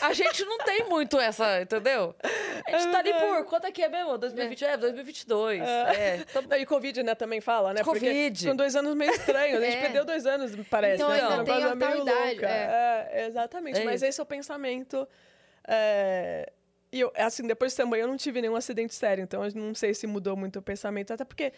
a gente não tem muito essa, entendeu? A gente tá ali por, quanto é que é mesmo? 2020, é, 2022. É, tá- Não, e Covid, né, também fala, né? Porque Covid. são dois anos meio estranhos. A gente É. perdeu dois anos, parece. Então, né? ainda Uma tem coisa a meio idade, louca. é. É, exatamente. É Mas esse é o pensamento. é, E eu, assim, depois também eu não tive nenhum acidente sério, então eu não sei se mudou muito o pensamento. Até porque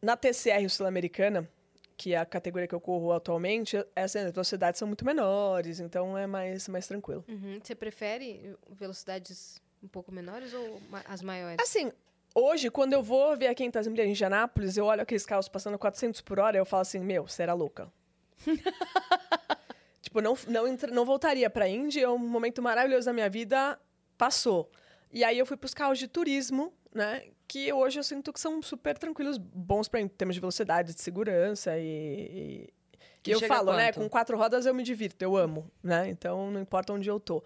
na TCR sul-americana, que é a categoria que eu corro atualmente, essas velocidades são muito menores, então é mais, mais tranquilo. uhum. Você prefere velocidades um pouco menores ou as maiores? Assim, hoje, quando eu vou ver a 500 milhas em Indianápolis, eu olho aqueles carros passando 400 por hora eu falo assim, meu, era louca. tipo, não, não, não voltaria pra Indy, é um momento maravilhoso da minha vida, passou. E aí eu fui pros carros de turismo, né, que hoje eu sinto que são super tranquilos, bons pra, em termos de velocidade, de segurança e... e... Que eu falo, né, com quatro rodas eu me divirto, eu amo, né, então não importa onde eu tô.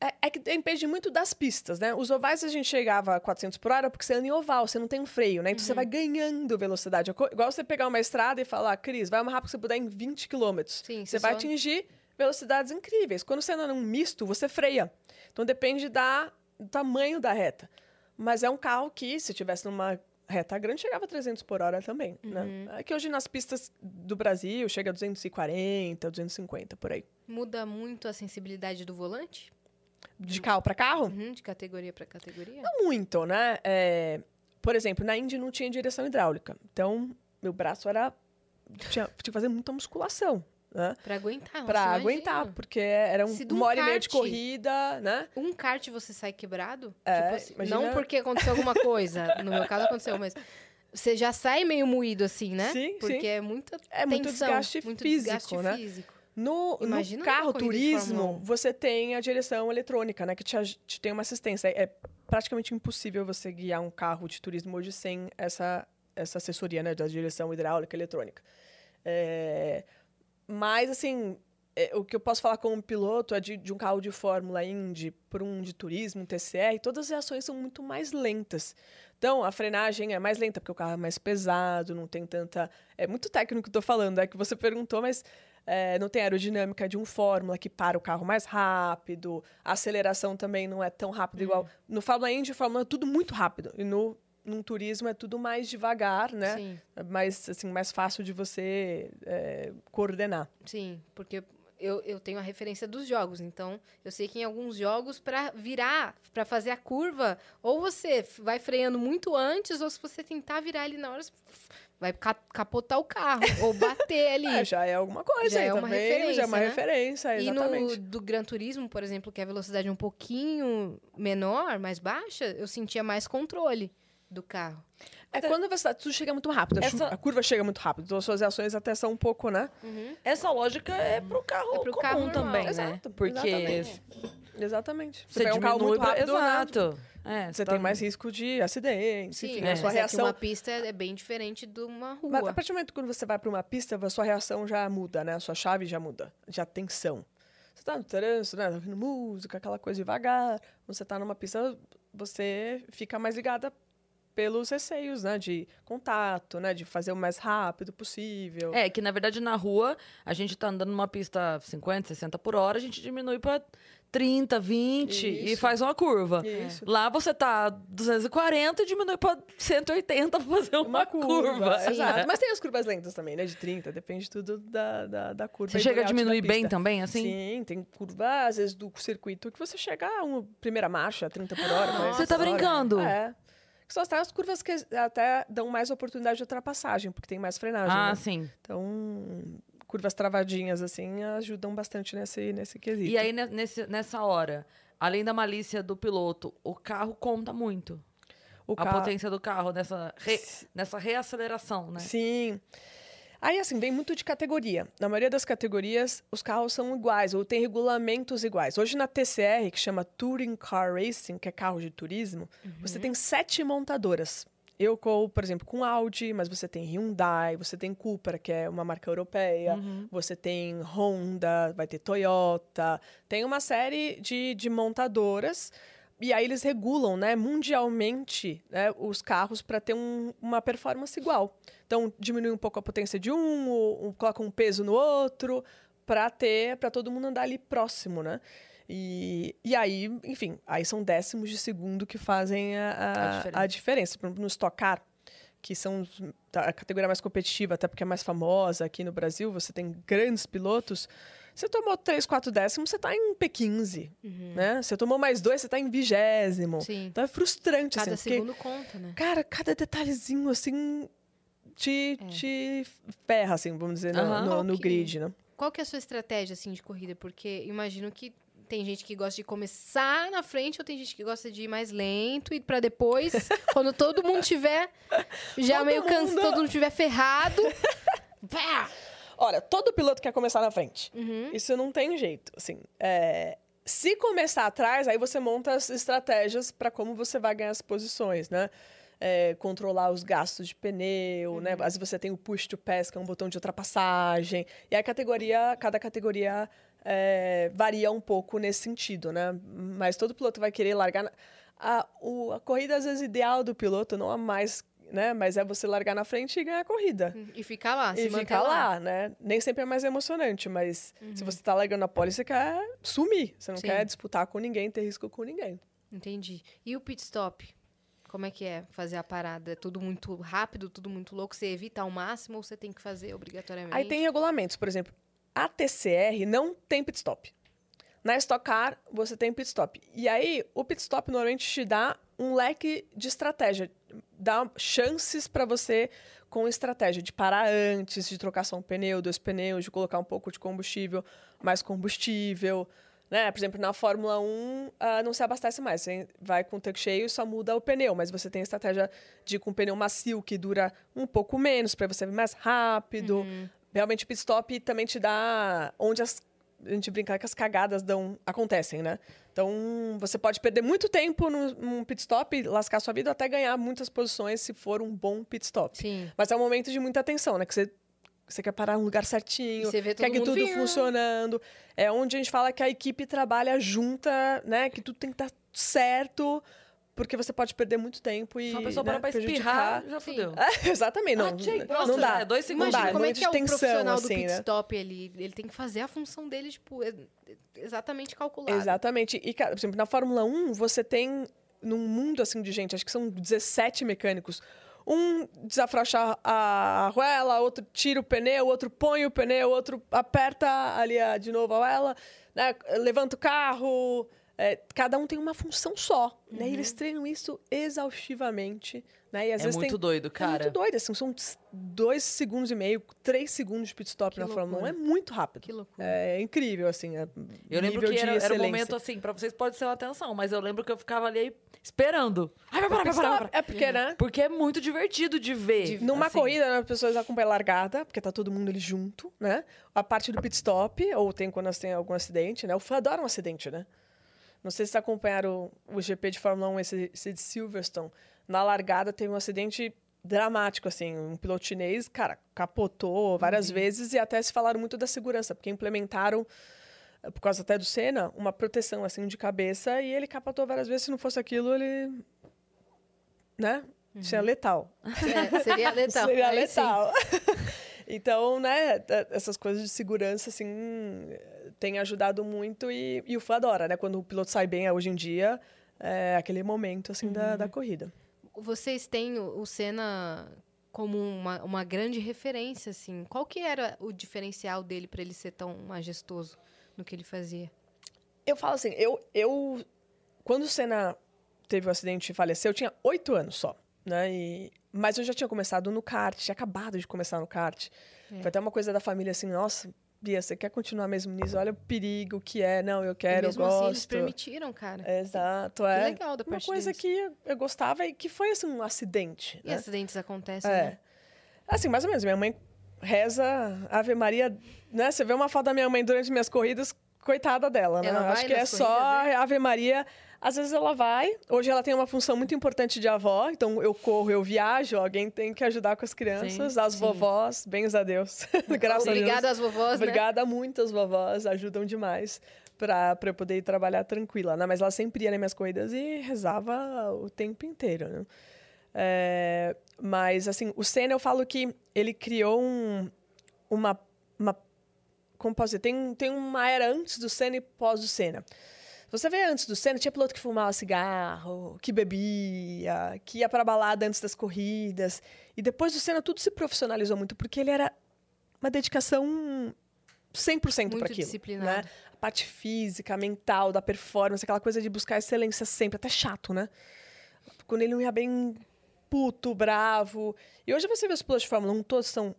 É, é que depende muito das pistas, né? Os ovais a gente chegava a 400 por hora porque você anda em oval, você não tem um freio, né? Então você vai ganhando velocidade. É Igual você pegar uma estrada e falar, Cris, vai o mais rápido que você puder em 20 quilômetros. Sim, Você você vai só- atingir velocidades incríveis. Quando você anda num misto, você freia. Então depende da, do tamanho da reta. Mas é um carro que, se tivesse numa reta grande chegava a 300 por hora também, né? É que hoje nas pistas do Brasil chega a 240, 250 por aí. Muda muito a sensibilidade do volante? De carro para carro? Uhum, de categoria para categoria? Não muito, né? É, por exemplo, na Indy não tinha direção hidráulica. Então, meu braço era. Tinha, tinha que fazer muita musculação, né? Pra aguentar. Pra nossa, aguentar, porque era um, um uma hora e meia de kart- corrida, né? Um kart você sai quebrado? É, Tipo assim, imagina- Não porque aconteceu alguma coisa. No meu caso aconteceu, mas você já sai meio moído assim, né? Sim, Porque sim. é muita É muito tensão, desgaste muito físico, desgaste né? físico. No, no carro turismo, 1. você tem a direção eletrônica, né? Que te, te tem uma assistência. É praticamente impossível você guiar um carro de turismo hoje sem essa, essa assessoria, né? Da direção hidráulica eletrônica. É, mas, assim, é, o que eu posso falar como piloto é de, de um carro de Fórmula Indy para um de turismo, um TCR, todas as reações são muito mais lentas. Então, a frenagem é mais lenta, porque o carro é mais pesado, não tem tanta. É muito técnico que eu tô falando, é que você perguntou, mas é, não tem aerodinâmica de um Fórmula que para o carro mais rápido, a aceleração também não é tão rápida igual. No Fórmula Indy, Fórmula é tudo muito rápido. E no num turismo é tudo mais devagar, né? Sim, É mais, assim, mais fácil de você é, coordenar. sim. Porque eu, eu tenho a referência dos jogos. Então, eu sei que em alguns jogos, pra virar, pra fazer a curva, ou você vai freando muito antes, ou se você tentar virar ali na hora, vai ca- capotar o carro, ou bater ali. É, já é alguma coisa Já é uma também, já é referência, uma né? referência, E exatamente. no do Gran Turismo, por exemplo, que a velocidade é um pouquinho menor, mais baixa, eu sentia mais controle do carro. É quando você tá, tudo chega muito rápido, a, Essa- a curva chega muito rápido, então as suas reações até são um pouco, né? Essa lógica é pro carro É pro comum carro normal. também, né? Exato, Porque exatamente. Exatamente. você pega um carro muito rápido, pra... né? Exato. É, Você tá- tem mais risco de acidente, Sim, enfim, né? a sua mas é que reação... uma pista é bem diferente de uma rua. Mas a partir do momento que quando você vai para uma pista, a sua reação já muda, né? A sua chave já muda, de atenção. Você tá no trânsito, né? Tá ouvindo música, aquela coisa devagar. Quando você tá numa pista, você fica mais ligada pelos receios, né? De contato, né? De fazer o mais rápido possível. É, que na verdade na rua, a gente tá andando numa pista 50, 60 por hora, a gente diminui pra 30, 20 e Isso. faz uma curva. Isso. Lá você tá 240 e diminui pra 180 pra fazer uma, Uma curva, curva. exato. Mas tem as curvas lentas também, né? De 30, depende tudo da, da, da curva. Você e chega a diminuir bem também, assim? Sim, tem curva, às vezes, do circuito que você chega a uma primeira marcha, 30 por hora. 40 Você tá hora. brincando? É. São até as curvas que até dão mais oportunidade de ultrapassagem, porque tem mais frenagem. Ah, né? sim. Então, curvas travadinhas, assim, ajudam bastante nesse, nesse quesito. E aí, ne- nesse, nessa hora, além da malícia do piloto, o carro conta muito. o A carro- potência do carro nessa, re- nessa reaceleração, né? Sim. Aí, assim, vem muito de categoria. Na maioria das categorias, os carros são iguais, ou tem regulamentos iguais. Hoje, na TCR, que chama Touring Car Racing, que é carro de turismo, você tem sete montadoras. Eu, com, por exemplo, com Audi, mas você tem Hyundai, você tem Cupra, que é uma marca europeia, você tem Honda, vai ter Toyota, tem uma série de, de montadoras. E aí eles regulam, né, mundialmente, né, os carros para ter um- uma performance igual. Então diminui um pouco a potência de um, ou, ou coloca um peso no outro, para ter, para todo mundo andar ali próximo, né? E, e aí, enfim, aí são décimos de segundo que fazem a, a, A diferença. a diferença. Por exemplo, no Stock Car, que são tá, a categoria mais competitiva, até porque é mais famosa aqui no Brasil, você tem grandes pilotos. Você tomou 3, 4 décimos, você tá em P15, né? Você tomou mais dois, você tá em vigésimo. Sim. Então é frustrante, Cada assim, porque, segundo conta, né? cara, cada detalhezinho, assim, te, te ferra, assim, vamos dizer, no- Aham. no, no que- grid, né? Qual que é a sua estratégia, assim, de corrida? Porque imagino que tem gente que gosta de começar na frente ou tem gente que gosta de ir mais lento e pra depois, quando todo mundo tiver já Todo meio cansado, todo mundo tiver ferrado. pá! Olha, todo piloto quer começar na frente. Uhum. Isso não tem jeito, assim. é, Se começar atrás, aí você monta as estratégias para como você vai ganhar as posições, né? É, controlar os gastos de pneu, né? Às vezes você tem o push to pass, que é um botão de ultrapassagem. E a categoria, cada categoria é, varia um pouco nesse sentido, né? Mas todo piloto vai querer largar... Na... A, o- a corrida, às vezes, ideal do piloto não é mais... Né? Mas é você largar na frente e ganhar a corrida E ficar lá, se e manter ficar lá. lá, né? Nem sempre é mais emocionante, mas se você tá largando a pole, você quer sumir. Você não Sim. quer disputar com ninguém, ter risco com ninguém. Entendi. E o pit stop? Como é que é fazer a parada? É tudo muito rápido, tudo muito louco? Você evita ao máximo ou você tem que fazer obrigatoriamente? Aí tem regulamentos, por exemplo, a TCR não tem pit stop. Na Stock Car, você tem pit stop. E aí, o pit stop normalmente te dá um leque de estratégia, dá chances para você com estratégia de parar antes, de trocar só um pneu, dois pneus, de colocar um pouco de combustível, mais combustível. Né? Por exemplo, na Fórmula 1 ah, não se abastece mais. Você vai com o tanque cheio e só muda o pneu, mas você tem a estratégia de ir com um pneu macio que dura um pouco menos para você vir mais rápido. Realmente, o pit stop também te dá onde as a gente brincar que as cagadas dão, acontecem, né? Então, você pode perder muito tempo num, pit stop, lascar sua vida, até ganhar muitas posições se for um bom pit stop. Sim. Mas é um momento de muita atenção, né? Que você, você quer parar no lugar certinho, você vê quer que tudo vir. funcionando. É onde a gente fala que a equipe trabalha junta, né? Que tudo tem que estar certo, porque você pode perder muito tempo e Se uma pessoa né, parar pra espirrar, já fudeu. É, exatamente, não, Achei, não nossa, dá. é dois segundos. Não Imagina dá, como é que é tensão, profissional do assim, pit né? stop, ele, ele tem que fazer a função dele, tipo, é- exatamente calculada. Exatamente. E, cara, por exemplo, na Fórmula 1, você tem, num mundo assim de gente, acho que são 17 mecânicos. Um desafrouxa a arruela, outro tira o pneu, outro põe o pneu, outro aperta ali a- de novo a arruela, né? levanta o carro. É, cada um tem uma função só. Né? E eles treinam isso exaustivamente. Né? E às É vezes muito tem... doido, É cara. muito doido, assim, são dois segundos e meio, três segundos de pit stop Que na Fórmula 1. É loucura. muito rápido. Que loucura. É incrível, assim. é Eu lembro que de era, era um momento assim, pra vocês pode ser uma atenção, mas eu lembro que eu ficava ali esperando. Ai, vai parar, vai parar, vai parar. É porque, né? Porque é muito divertido de ver. Numa assim. corrida, né, as pessoas acompanham a largada, porque tá todo mundo ali junto, né? A parte do pit stop, ou tem quando têm algum acidente, né? O fã adora um acidente, né? Não sei se vocês acompanharam o, o GP de Fórmula 1, esse, esse de Silverstone. Na largada teve um acidente dramático, assim. Um piloto chinês, cara, capotou várias vezes e até se falaram muito da segurança, porque implementaram, eh, por causa até do Senna, uma proteção, assim, de cabeça e ele capotou várias vezes. Se não fosse aquilo, ele... Né? É letal. É, seria letal. Seria Aí letal. então, né, t- essas coisas de segurança, assim, tem ajudado muito e, e o fã adora, né? Quando o piloto sai bem hoje em dia, é aquele momento, assim, da, Uhum. da corrida. Vocês têm o Senna como uma, uma grande referência, assim. Qual que era o diferencial dele para ele ser tão majestoso no que ele fazia? Eu falo assim, eu, eu quando o Senna teve o acidente e faleceu, eu tinha oito anos só, né? E, mas eu já tinha começado no kart, tinha acabado de começar no kart. É. Foi até uma coisa da família assim, nossa, Bia, você quer continuar mesmo nisso? Olha o perigo que é. Não, eu quero, eu assim, gosto. eles permitiram, cara. Exato, é. legal da Uma coisa deles. que eu- gostava e que foi assim um acidente. E né? acidentes acontecem, É. né? Assim, mais ou menos. Minha mãe reza Ave Maria, né? Você vê uma foto da minha mãe durante minhas corridas, coitada dela, né? Acho que é nas só corridas, é? Ave Maria. Às vezes ela vai. Hoje ela tem uma função muito importante de avó, então eu corro, eu viajo, alguém tem que ajudar com as crianças, Sim, as sim. vovós, bens a Deus. Graças a Deus. Obrigada às vovós, né? Obrigada, muitas vovós ajudam demais para eu poder ir trabalhar tranquila, né? Mas ela sempre ia nas minhas corridas e rezava o tempo inteiro, né? É, mas, assim, o Senna, eu falo que ele criou um, uma, uma... Como posso dizer? Tem, tem uma era antes do Senna e pós do Senna. Você vê antes do Senna, tinha piloto que fumava cigarro, que bebia, que ia pra balada antes das corridas. E depois do Senna, tudo se profissionalizou muito, porque ele era uma dedicação 100% Muito para aquilo. disciplinado. Né? A parte física, mental, da performance, aquela coisa de buscar excelência sempre, até chato, né? Quando ele não ia bem puto, bravo. E hoje você vê os pilotos de Fórmula 1, todos são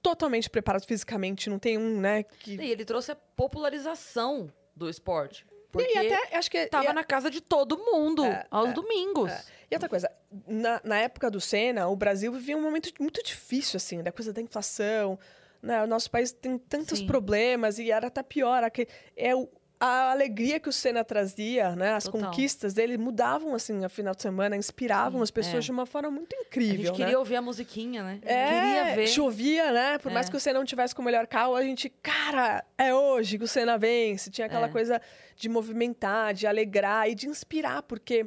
totalmente preparados fisicamente, não tem um, né, que... E ele trouxe a popularização do esporte. Porque E até, acho que... tava a- na casa de todo mundo, É, aos é, domingos. É. E outra coisa, na, na época do Senna, o Brasil vivia um momento muito difícil, assim, da coisa da inflação. Né? O nosso país tem tantos Sim. problemas e era até pior. aque- É o, a alegria que o Senna trazia, né? As Total. conquistas dele mudavam, assim, no final de semana, inspiravam as pessoas é. de uma forma muito A incrível, gente né? queria ouvir a musiquinha, né? É, queria ver. chovia, né? Por mais É. que o Senna não tivesse com o melhor carro, a gente, cara, é hoje que o Senna vence. Tinha aquela É. coisa de movimentar, de alegrar e de inspirar, porque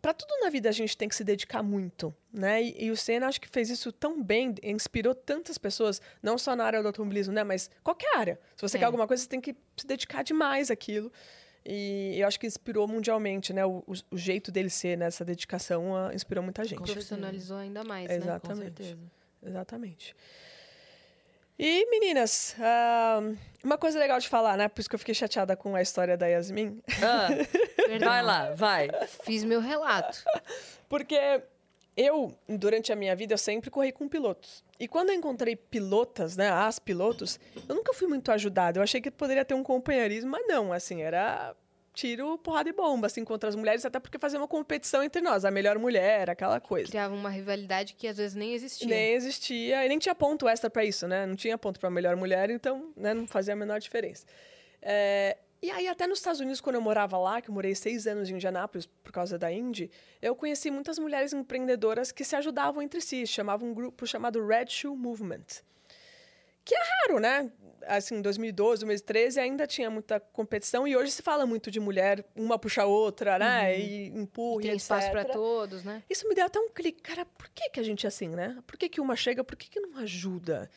para tudo na vida a gente tem que se dedicar muito, né? E, e o Senna acho que fez isso tão bem, inspirou tantas pessoas, não só na área do automobilismo, né? Mas qualquer área. Se você É. quer alguma coisa, você tem que se dedicar demais àquilo. E eu acho que inspirou mundialmente, né? O, o- o jeito dele ser, né? Essa dedicação ah, inspirou muita gente. Profissionalizou ainda mais, né? Exatamente. Com certeza. Exatamente. E, meninas, ah, uma coisa legal de falar, né? Por isso que eu fiquei chateada com a história da Yasmin. Ah, Perdão. vai lá, vai. Fiz meu relato. Porque eu, durante a minha vida, eu sempre corri com pilotos. E quando eu encontrei pilotas, né, as pilotos, eu nunca fui muito ajudada. Eu achei que poderia ter um companheirismo, mas não, assim, era tiro, porrada e bomba, assim, contra as mulheres, até porque fazia uma competição entre nós, a melhor mulher, aquela coisa. Criava uma rivalidade que às vezes nem existia. Nem existia, e nem tinha ponto extra pra isso, né? Não tinha ponto pra melhor mulher, então né, não fazia a menor diferença. É, e aí, até nos Estados Unidos, quando eu morava lá, que eu morei seis anos em Indianápolis por causa da Indy, eu conheci muitas mulheres empreendedoras que se ajudavam entre si, chamavam um grupo chamado Red Shoe Movement. Que é raro, né? Assim, em 2012, 2013, ainda tinha muita competição, e hoje se fala muito de mulher, uma puxa a outra, né? E empurra, e Tem espaço para etc. todos, né? Isso me deu até um clique. Cara, por que, que a gente é assim, né? Por que, que uma chega, por que, que não ajuda?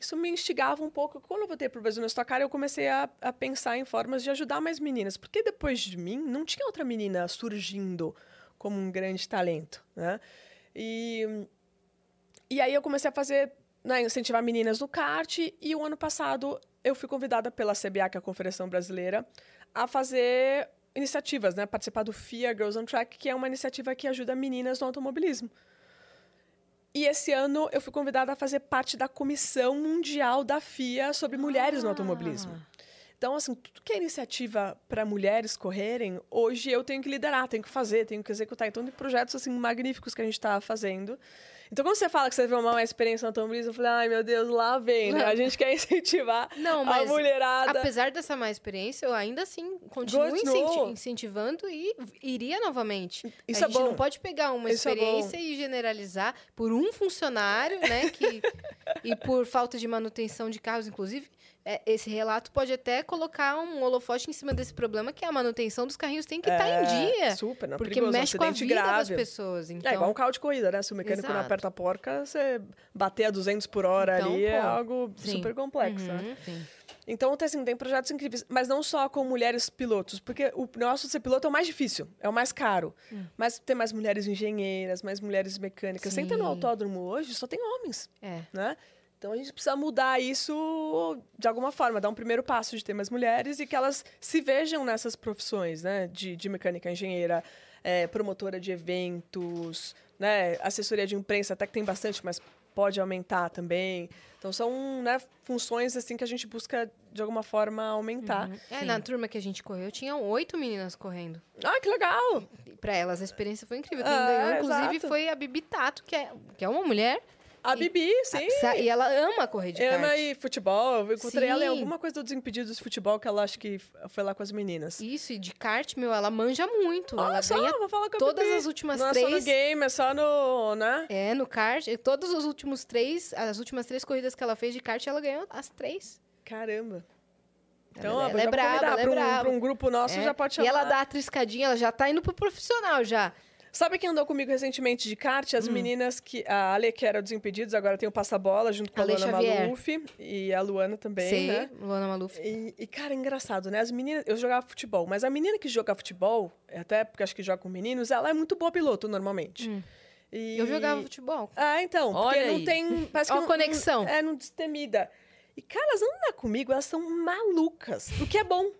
Isso me instigava um pouco. Quando eu voltei para o Brasil na Cara, eu comecei a, a pensar em formas de ajudar mais meninas. Porque depois de mim, não tinha outra menina surgindo como um grande talento, né? E, e aí eu comecei a fazer, né, incentivar meninas no kart. E o ano passado eu fui convidada pela CBA, que é a Conferência Brasileira, a fazer iniciativas, né? Participar do FIA Girls on Track, que é uma iniciativa que ajuda meninas no automobilismo. E esse ano eu fui convidada a fazer parte da comissão mundial da FIA sobre mulheres no automobilismo. Então, assim, tudo que é iniciativa para mulheres correrem, hoje eu tenho que liderar, tenho que fazer, tenho que executar. Então, tem projetos assim magníficos que a gente está fazendo. Então, quando você fala que você teve uma má experiência no automobilismo, eu falei, ai meu Deus, lá vem, né? A gente quer incentivar Não, a mas mulherada. apesar dessa má experiência, eu ainda assim continuo incenti- incentivando e iria novamente. Isso a é gente bom. não pode pegar uma Isso é experiência e generalizar por um funcionário, né? Que, e por falta de manutenção de carros, inclusive. É, esse relato pode até colocar um holofote em cima desse problema, que é a manutenção dos carrinhos tem que estar em dia. Super, não, Porque perigoso, um mexe com a vida grave. das pessoas. Então, É igual um carro de corrida, né? Se o mecânico não Exato. aperta a porca, você bater a 200 por hora Então, ali é pô. algo Sim. super complexo, né? Uhum. Sim. Então, tem, assim, tem projetos incríveis, mas não só com mulheres pilotos, porque o de ser piloto é o mais difícil, é o mais caro. Mas tem mais mulheres engenheiras, mais mulheres mecânicas. Você entra no Sim. autódromo hoje, só tem homens, É. né? Então, a gente precisa mudar isso de alguma forma, dar um primeiro passo de ter mais mulheres e que elas se vejam nessas profissões, né? De, de mecânica engenheira, é, promotora de eventos, né? Assessoria de imprensa, até que tem bastante, mas pode aumentar também. Então, são né, funções assim que a gente busca, de alguma forma, aumentar. É, Sim. na turma que a gente correu, tinham oito meninas correndo. Ah, que legal! E pra elas a experiência foi incrível. Quem Ah, ganhou, inclusive, exato. foi a Bibi Tato, que é, que é uma mulher. A E- Bibi, sim. Sa- E ela ama correr de Ama kart. e futebol. Eu encontrei ela em Sim. alguma coisa do Desimpedidos de Futebol, que ela acho que foi lá com as meninas. Isso, e de kart, meu, ela manja muito. Olha ela só, ganha vou falar com a todas Bibi. as últimas Não é só no três. game, é só no, né? É, no kart. e Todos os últimos três, as últimas três corridas que ela fez de kart, ela ganhou as três. Caramba. Então, Ela- ó, ela é convidar ela é pra um, pra um grupo nosso, É. já pode chamar. E ela dá a triscadinha, ela já tá indo pro profissional já. Sabe quem andou comigo recentemente de kart? Hum. As meninas que... A Ale, que era o Desimpedidos, agora tem o Passa-Bola, junto com a Luana Xavier. Maluf. E a Luana também, Sei, né? Luana Maluf. E, e, cara, é engraçado, né? As meninas... Eu jogava futebol, mas a menina que joga futebol, até porque acho que joga com meninos, ela é muito boa piloto, normalmente. E... Hum. Eu jogava futebol. Ah, então. Porque Olha não aí. tem. Parece Ó que a não- conexão. Não, é, não destemida. E, cara, elas não andam comigo, elas são malucas. O que é bom.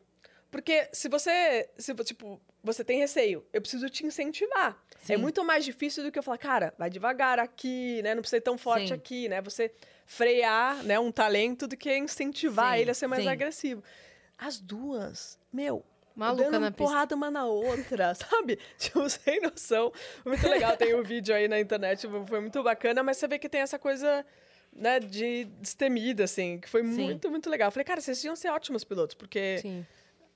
Porque se você. Se, tipo, você tem receio, eu preciso te incentivar. É Sim. muito mais difícil do que eu falar, cara, vai devagar aqui, né? Não precisa ir tão forte Sim. aqui, né? Você frear né, um talento do que incentivar Sim, ele a ser mais agressivo. As duas, meu, Maluca dando na pista. porrada uma na outra, sabe? Tipo, sem noção. Muito legal, tem um vídeo aí na internet, foi muito bacana, mas você vê que tem essa coisa, né, de destemida, assim, que foi Sim. muito, muito legal. Eu falei, cara, vocês iam ser ótimos pilotos, porque Sim.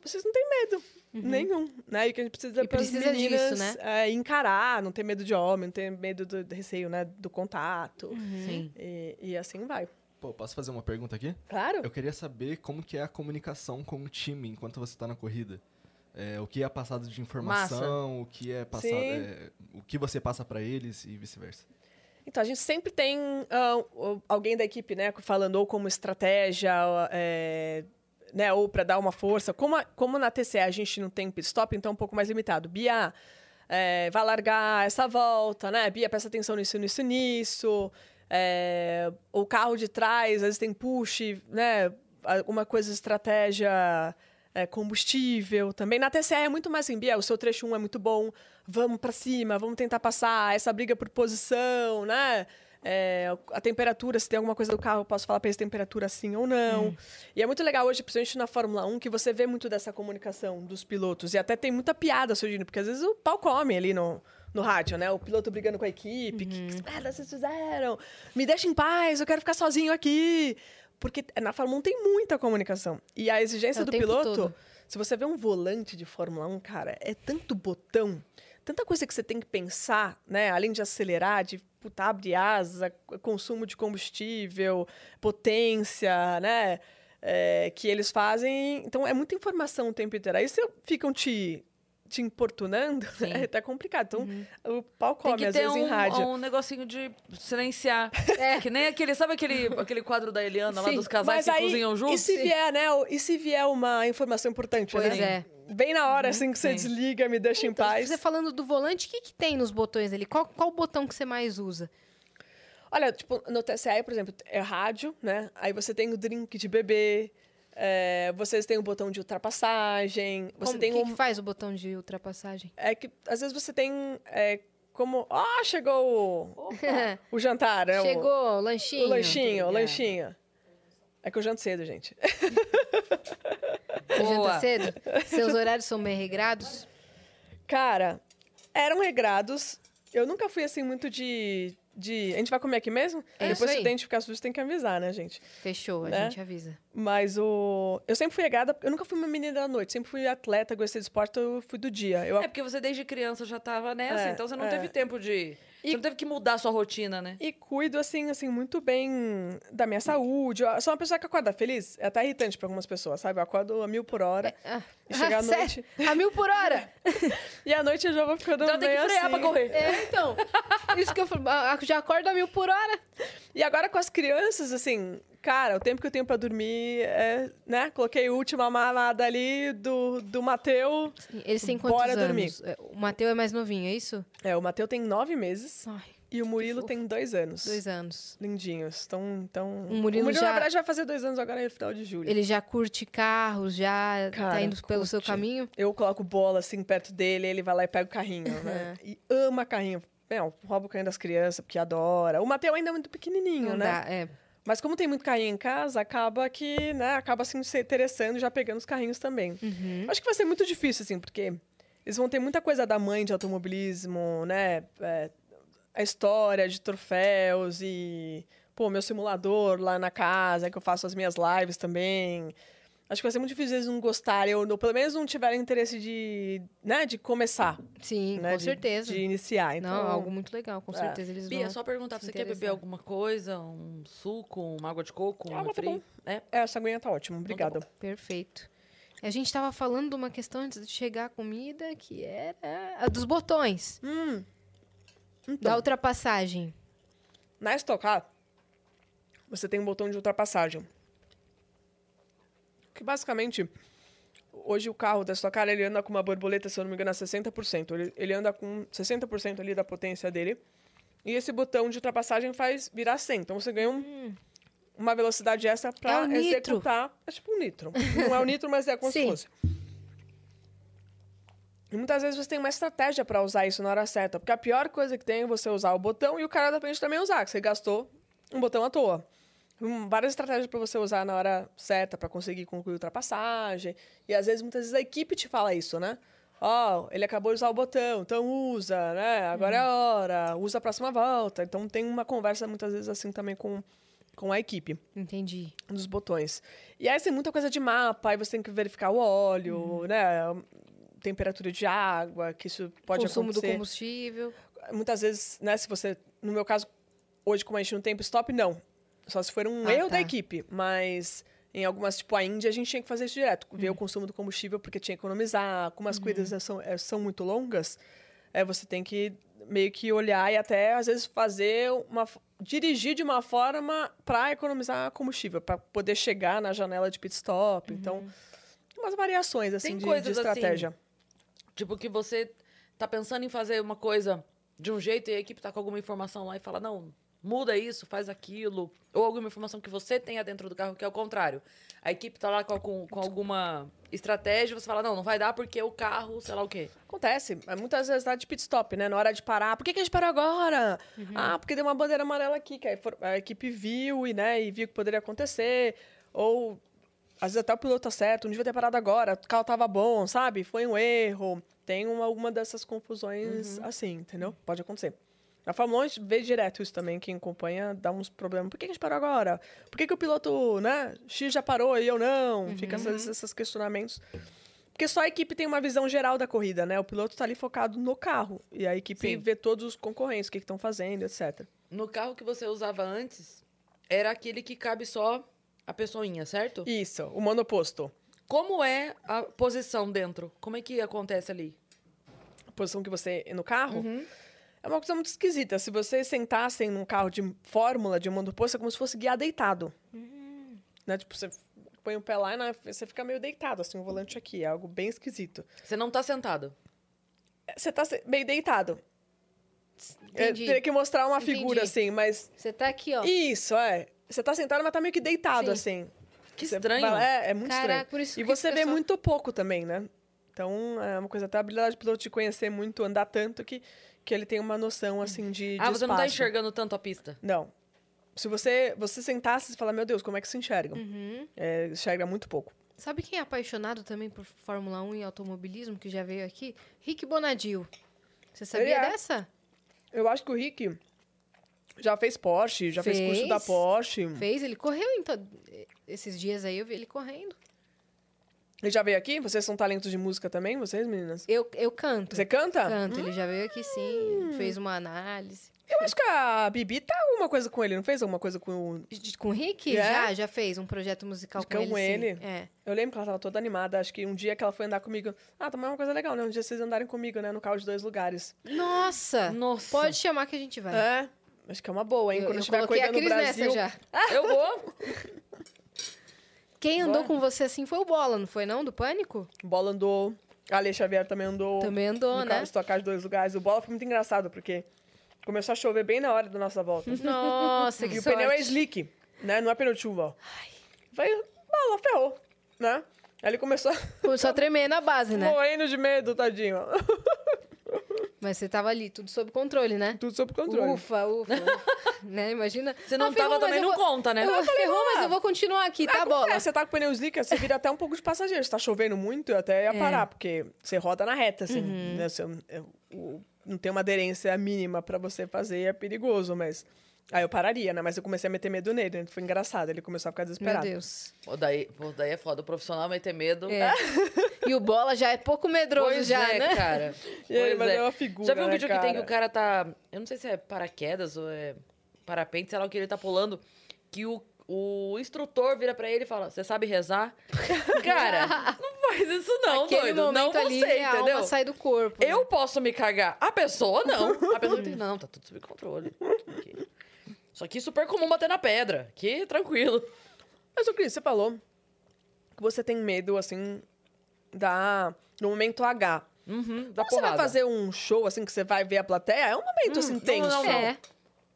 Vocês não têm medo nenhum, né? E o que a gente precisa para disso, meninas né? é encarar, não ter medo de homem, não ter medo do, do receio, né, do contato. Sim. E, e assim vai. Pô, posso fazer uma pergunta aqui? Claro. Eu queria saber como que é a comunicação com o time enquanto você tá na corrida. É, o que é passado de informação, o que é passado, é, o que você passa pra eles e vice-versa. Então, a gente sempre tem o- alguém da equipe, né, falando ou como estratégia, é, né, ou para dar uma força. Como, a- como na TCE a gente não tem pit stop, então é um pouco mais limitado. Bia, é, vai largar essa volta, né? Bia, presta atenção nisso, nisso, nisso. É, o carro de trás, às vezes tem push, né? Alguma coisa, estratégia, é, combustível também. Na TCE é muito mais assim, Bia, o seu trecho 1 é muito bom, vamos pra cima, vamos tentar passar, essa briga por posição, né? É, a temperatura, se tem alguma coisa do carro, eu posso falar pra eles temperatura sim ou não. E é muito legal hoje, principalmente na Fórmula 1, que você vê muito dessa comunicação dos pilotos. E até tem muita piada surgindo, porque às vezes o pau come ali no, no rádio, né? O piloto brigando com a equipe. Que, que merda vocês fizeram? Me deixa em paz, eu quero ficar sozinho aqui. Porque na Fórmula 1 tem muita comunicação. E a exigência É do piloto, todo. se você vê um volante de Fórmula 1, cara, é tanto botão, tanta coisa que você tem que pensar, né? Além de acelerar, de puta, abre asa, consumo de combustível, potência, né? É, que eles fazem. Então é muita informação o tempo inteiro. Aí se ficam te, te importunando, é até complicado. Então o pau Tem come que às ter vezes em um, rádio. um negocinho de silenciar. Que nem aquele, sabe aquele, aquele quadro da Eliana lá Sim, dos casais Mas que aí, cozinham e juntos? se vier, né? E se vier uma informação importante, Pois né? é. Bem na hora, assim, que você sim. desliga, me deixa em Então, paz. você falando do volante, o que, que tem nos botões ali? Qual, qual o botão que você mais usa? Olha, tipo, no TCE, por exemplo, é rádio, né? Aí você tem o drink de bebê, é, vocês têm o botão de ultrapassagem, você Como, tem que, um... que faz o botão de ultrapassagem? É que, às vezes, você tem é, como... Ah, chegou o, o jantar? O- Chegou, o lanchinho. O lanchinho, o Obrigada. lanchinho. É que eu janto cedo, gente. Você janta cedo? Seus horários são bem regrados? Cara, eram regrados. Eu nunca fui, assim, muito de... de... A gente vai comer aqui mesmo? É Depois, isso se aí. o dente ficar sujo, tem que avisar, né, gente? Fechou, a Né? gente avisa. Mas o. Eu sempre fui regrada, eu nunca fui uma menina da noite, sempre fui atleta, gostei de esporte, eu fui do dia. Eu É porque você desde criança já tava nessa, É, então você não é. teve tempo de. Você não teve que mudar a sua rotina, né? E cuido, assim, assim, muito bem da minha saúde. Eu sou uma pessoa que acorda feliz. É até irritante pra algumas pessoas, sabe? Eu acordo a mil por hora. Ah, E chega à sério? noite. A mil por hora! E à noite eu já vou ficando Então tem que meio frear assim. pra correr. É, então. Isso que eu falo. ah, Já acorda a mil por hora. E agora com as crianças, assim, cara, o tempo que eu tenho pra dormir é, né? Coloquei a última mamada ali do, do Mateu. Eles têm quantos Bora anos? dormir. É, O Mateu é mais novinho, é isso? É, o Mateu tem nove meses Ai, e o Murilo tem dois anos. dois anos. Lindinhos. Então, então... O Murilo já- na verdade, vai fazer dois anos agora no final de julho. Ele já curte carros, já tá Cara, indo pelo seu curte. caminho? Eu coloco bola assim perto dele, ele vai lá e pega o carrinho, né? E ama carrinho. Não, rouba o carrinho das crianças, porque adora. O Mateu ainda é muito pequenininho, Não né? dá, é. Mas como tem muito carrinho em casa, acaba que, né, acaba assim se interessando e já pegando os carrinhos também. Uhum. Acho que vai ser muito difícil, assim, porque eles vão ter muita coisa da mãe de automobilismo, né? É, a história de troféus e, pô, meu simulador lá na casa, que eu faço as minhas lives também. Acho que vai ser muito difícil eles não gostarem, ou, ou pelo menos não tiverem interesse de, né, de começar. Sim, né, com de- certeza. De iniciar. Então, Não, algo muito legal, com é. certeza eles Bia, vão. só perguntar, se você quer beber alguma coisa? Um suco, uma água de coco, um Água tá refri? É? É, essa aguinha tá ótimo, obrigada. Perfeito. A gente estava falando de uma questão antes de chegar a comida, que era a dos botões, Hum, da ultrapassagem. Na Stock Car, você tem um botão de ultrapassagem. Que basicamente, hoje o carro da Stock Car, ele anda com uma borboleta, se eu não me engano, a 60%. Ele, ele anda com 60% ali da potência dele. E esse botão de ultrapassagem faz virar 100. Então você ganha um- uma velocidade extra É pra o nitro. executar. É tipo um nitro. Não é o nitro, mas é como se fosse. E muitas vezes você tem uma estratégia pra usar isso na hora certa. Porque a pior coisa que tem é você usar o botão e o cara da frente também usar, que você gastou um botão à toa. Hum, várias estratégias pra você usar na hora certa pra conseguir concluir a ultrapassagem. E às vezes, muitas vezes, a equipe te fala isso, né? Ó, ele acabou de usar o botão, então usa, né? Agora é a hora, usa a próxima volta. Então tem uma conversa muitas vezes assim também com, com a equipe Entendi. dos botões. E aí tem muita coisa de mapa, aí você tem que verificar o óleo, né? Temperatura de água, que isso pode Consumo do acontecer. combustível. Muitas vezes, né, se você. No meu caso, hoje, como a gente não tem stop, não. Só se for um Ah, erro tá. da equipe. Mas em algumas, tipo a Índia, a gente tinha que fazer isso direto. Ver Hum. o consumo do combustível, porque tinha que economizar. Como as corridas Uhum. são, eh, são muito longas, é, você tem que meio que olhar e até, às vezes, fazer uma. dirigir de uma forma para economizar combustível, para poder chegar na janela de pit stop. Então, umas variações assim Tem de, coisas de estratégia. Tipo, que você tá pensando em fazer uma coisa de um jeito e a equipe tá com alguma informação lá e fala, não, muda isso, faz aquilo. Ou alguma informação que você tenha dentro do carro que é o contrário. A equipe tá lá com, com, com alguma estratégia, você fala, não, não vai dar porque o carro, sei lá o quê. Acontece. É Muitas vezes dá de pit stop, né? Na hora de parar. Por que, que a gente parou agora? Ah, porque deu uma bandeira amarela aqui, que a equipe viu e, né, e viu que poderia acontecer. Ou, às vezes, até o piloto tá certo, não devia ter parado agora, o carro tava bom, sabe? Foi um erro. Tem uma, alguma dessas confusões assim, entendeu? Pode acontecer. Na Fórmula 1, a gente vê direto isso também. Quem acompanha dá uns problemas. Por que a gente parou agora? Por que, que o piloto, né? X já parou e eu não? Fica esses, esses questionamentos. Porque só a equipe tem uma visão geral da corrida, né? O piloto tá ali focado no carro. E a equipe Sim. vê todos os concorrentes, o que estão fazendo, etc. No carro que você usava antes, era aquele que cabe só a pessoinha, certo? Isso, o monoposto. Como é a posição dentro? Como é que acontece ali? A posição que você. no carro. Uhum. É uma coisa muito esquisita. Se vocês sentassem num carro de fórmula, de monoposto, é como se fosse guiar deitado. Uhum. Né? Tipo, você põe o pé lá e você fica meio deitado, assim, o volante aqui. É algo bem esquisito. Você não tá sentado. Você tá meio deitado. É, Entendi. teria que mostrar uma Entendi. figura, assim, mas. Você tá aqui, ó. Isso, é. Você tá sentado, mas tá meio que deitado, Sim. assim. Que estranho. vai- É, é muito Caraca, estranho. por isso E você vê pessoal- muito pouco também, né? Então, é uma coisa, até a habilidade do piloto de conhecer muito, andar tanto, que, que ele tem uma noção, assim, de, de ah, você não tá espaço. enxergando tanto a pista. Não. Se você, você sentasse e falar, meu Deus, como é que se enxerga? Uhum. É, enxerga muito pouco. Sabe quem é apaixonado também por Fórmula 1 e automobilismo, que já veio aqui? Rick Bonadil. Você sabia é. dessa? Eu acho que o Rick já fez Porsche, já fez, curso Fez. da Porsche. Fez, ele correu então. Esses dias aí eu vi ele correndo. Ele já veio aqui? Vocês são talentos de música também, vocês, meninas? Eu, eu canto. Você canta? Canto, ele já veio aqui sim, fez uma análise. Eu acho que a Bibi tá alguma coisa com ele, não fez alguma coisa com o... Com o Rick? É? Já, já fez um projeto musical Com com ele. ele? É. Eu lembro que ela tava toda animada. Acho que um dia que ela foi andar comigo. Ah, também é uma coisa legal, né? Um dia vocês andarem comigo, né? No carro de dois lugares. Nossa! Nossa. Pode chamar que a gente vai. É. Acho que é uma boa, hein? Eu, Quando eu estiver correndo no Brasil. nessa já. Eu vou. Quem andou Bora. com você assim foi o Bola, não foi não? Do Pânico? Bola andou. A Ale Xavier também andou. Também andou, no né? carro estocar de dois lugares. O Bola foi muito engraçado, porque começou a chover bem na hora da nossa volta. Nossa, que e o sorte. pneu é slick, né? Não é pneu de chuva. Vai, bola, ferrou, né? Aí ele começou Começou a tremer na base, né? morrendo de medo, tadinho. Mas você tava ali, tudo sob controle, né? Tudo sob controle. Ufa, ufa. ufa. né? Imagina. Você não Ah, ferrou, tava também, eu não vou- conta, né? Eu vou, ferrou, mas eu vou continuar aqui, tá, bola? É, você tá com o pneu slick, você vira até um pouco de passageiro. Se tá chovendo muito, eu até ia É. parar, porque você roda na reta, assim. Uhum. né? Você- é, o- não tem uma aderência mínima pra você fazer, é perigoso, mas. Aí eu pararia, né? Mas eu comecei a meter medo nele, né? Foi engraçado, ele começou a ficar Meu desesperado. Deus. Pô, daí, pô, daí é foda. O profissional vai ter medo. É. e o bola já é pouco medroso Pois já, é, né? cara. E ele Pois vai é. dar uma figura, Já viu um né, vídeo que tem que o cara tá... Eu não sei se é paraquedas ou é parapente, sei lá o que ele tá pulando. Que o, o instrutor vira pra ele e fala, você sabe rezar? cara, não faz isso não, Aquele doido. Não ali, você, a entendeu? alma sai do corpo. né? Eu posso me cagar. A pessoa, não. A pessoa tem... Não, tá tudo sob controle. Aqui. Só que super comum bater na pedra. Que tranquilo. Mas, o Cris, você falou que você tem medo, assim, da... no momento H. Uhum, da Quando você vai porrada. fazer um show, assim, que você vai ver a plateia, é um momento, assim, tenso. não, não. É.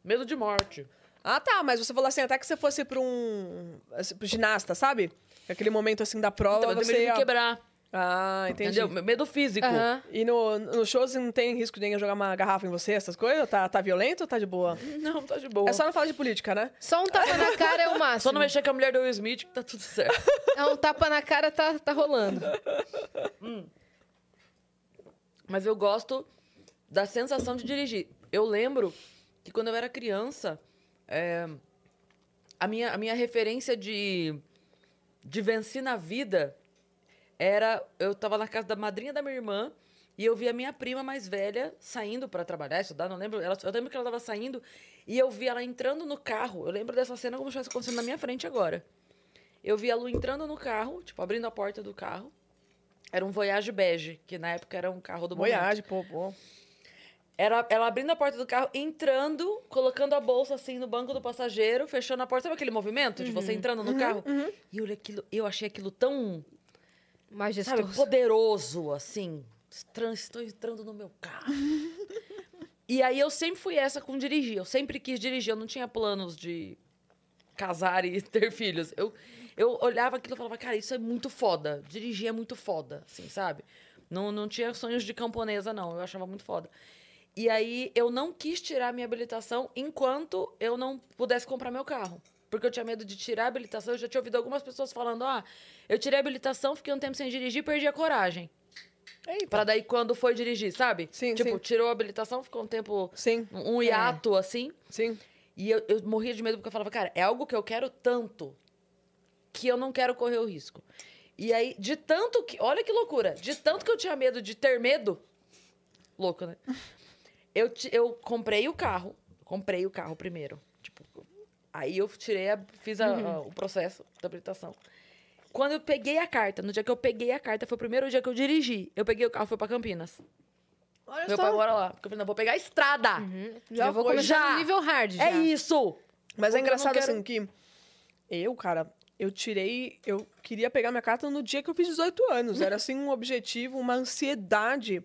Medo de morte. Ah, tá, mas você falou assim, até que você fosse pra um assim, pro ginasta, sabe? Aquele momento, assim, da prova, Então, eu você medo ia... de quebrar. Ah, entendi. Entendeu? Medo físico. Aham. E no, no show, você não tem risco de ninguém jogar uma garrafa em você, essas coisas? Tá, tá violento ou tá de boa? Não, tá de boa. É só não falar de política, né? Só um tapa na cara é o máximo. Só não mexer com a mulher do Will Smith que tá tudo certo. É um tapa na cara, tá, tá rolando. Mas eu gosto da sensação de dirigir. Eu lembro que quando eu era criança, é, a, minha, a minha referência de, de vencer na vida era. Eu tava na casa da madrinha da minha irmã e eu vi a minha prima mais velha saindo para trabalhar, estudar, não lembro. Ela, eu lembro que ela tava saindo e eu vi ela entrando no carro. Eu lembro dessa cena como se estivesse acontecendo na minha frente agora. Eu vi a Lu entrando no carro, tipo, abrindo a porta do carro. Era um Voyage bege, que na época era um carro do. Voyage, pô, pô. Era ela abrindo a porta do carro, entrando, colocando a bolsa assim no banco do passageiro, fechando a porta. Sabe aquele movimento de você entrando no carro? E eu, aquilo, eu achei aquilo tão, sabe, Majestoso. poderoso, assim. Estou entrando no meu carro. e aí eu sempre fui essa com dirigir. Eu sempre quis dirigir. Eu não tinha planos de casar e ter filhos. Eu, eu olhava aquilo e falava, cara, isso é muito foda. Dirigir é muito foda, assim, sabe? Não, não tinha sonhos de camponesa, não. Eu achava muito foda. E aí eu não quis tirar minha habilitação enquanto eu não pudesse comprar meu carro. Porque eu tinha medo de tirar a habilitação. Eu já tinha ouvido algumas pessoas falando: ah, eu tirei a habilitação, fiquei um tempo sem dirigir, perdi a coragem. Pra daí quando foi dirigir, sabe? Sim, tipo, sim. tirou a habilitação, ficou um tempo. Sim, Um hiato, assim. sim. E eu, eu morria de medo porque eu falava, cara, é algo que eu quero tanto que eu não quero correr o risco. E aí, de tanto que. Olha que loucura! De tanto que eu tinha medo de ter medo. Louco, né? Eu, eu comprei o carro. Comprei o carro primeiro. Aí eu tirei, a, fiz a- a- o processo da habilitação. Quando eu peguei a carta, no dia que eu peguei a carta, foi o primeiro dia que eu dirigi. Eu peguei o carro e fui pra Campinas. Olha Meu pai mora lá. Porque eu falei, não, vou pegar a estrada. Já vou foi, começar já. no nível hard. Já. É isso! Mas Porque é eu engraçado quero- assim que eu, cara, eu tirei, eu queria pegar minha carta no dia que eu fiz 18 anos. Era assim um objetivo, uma ansiedade.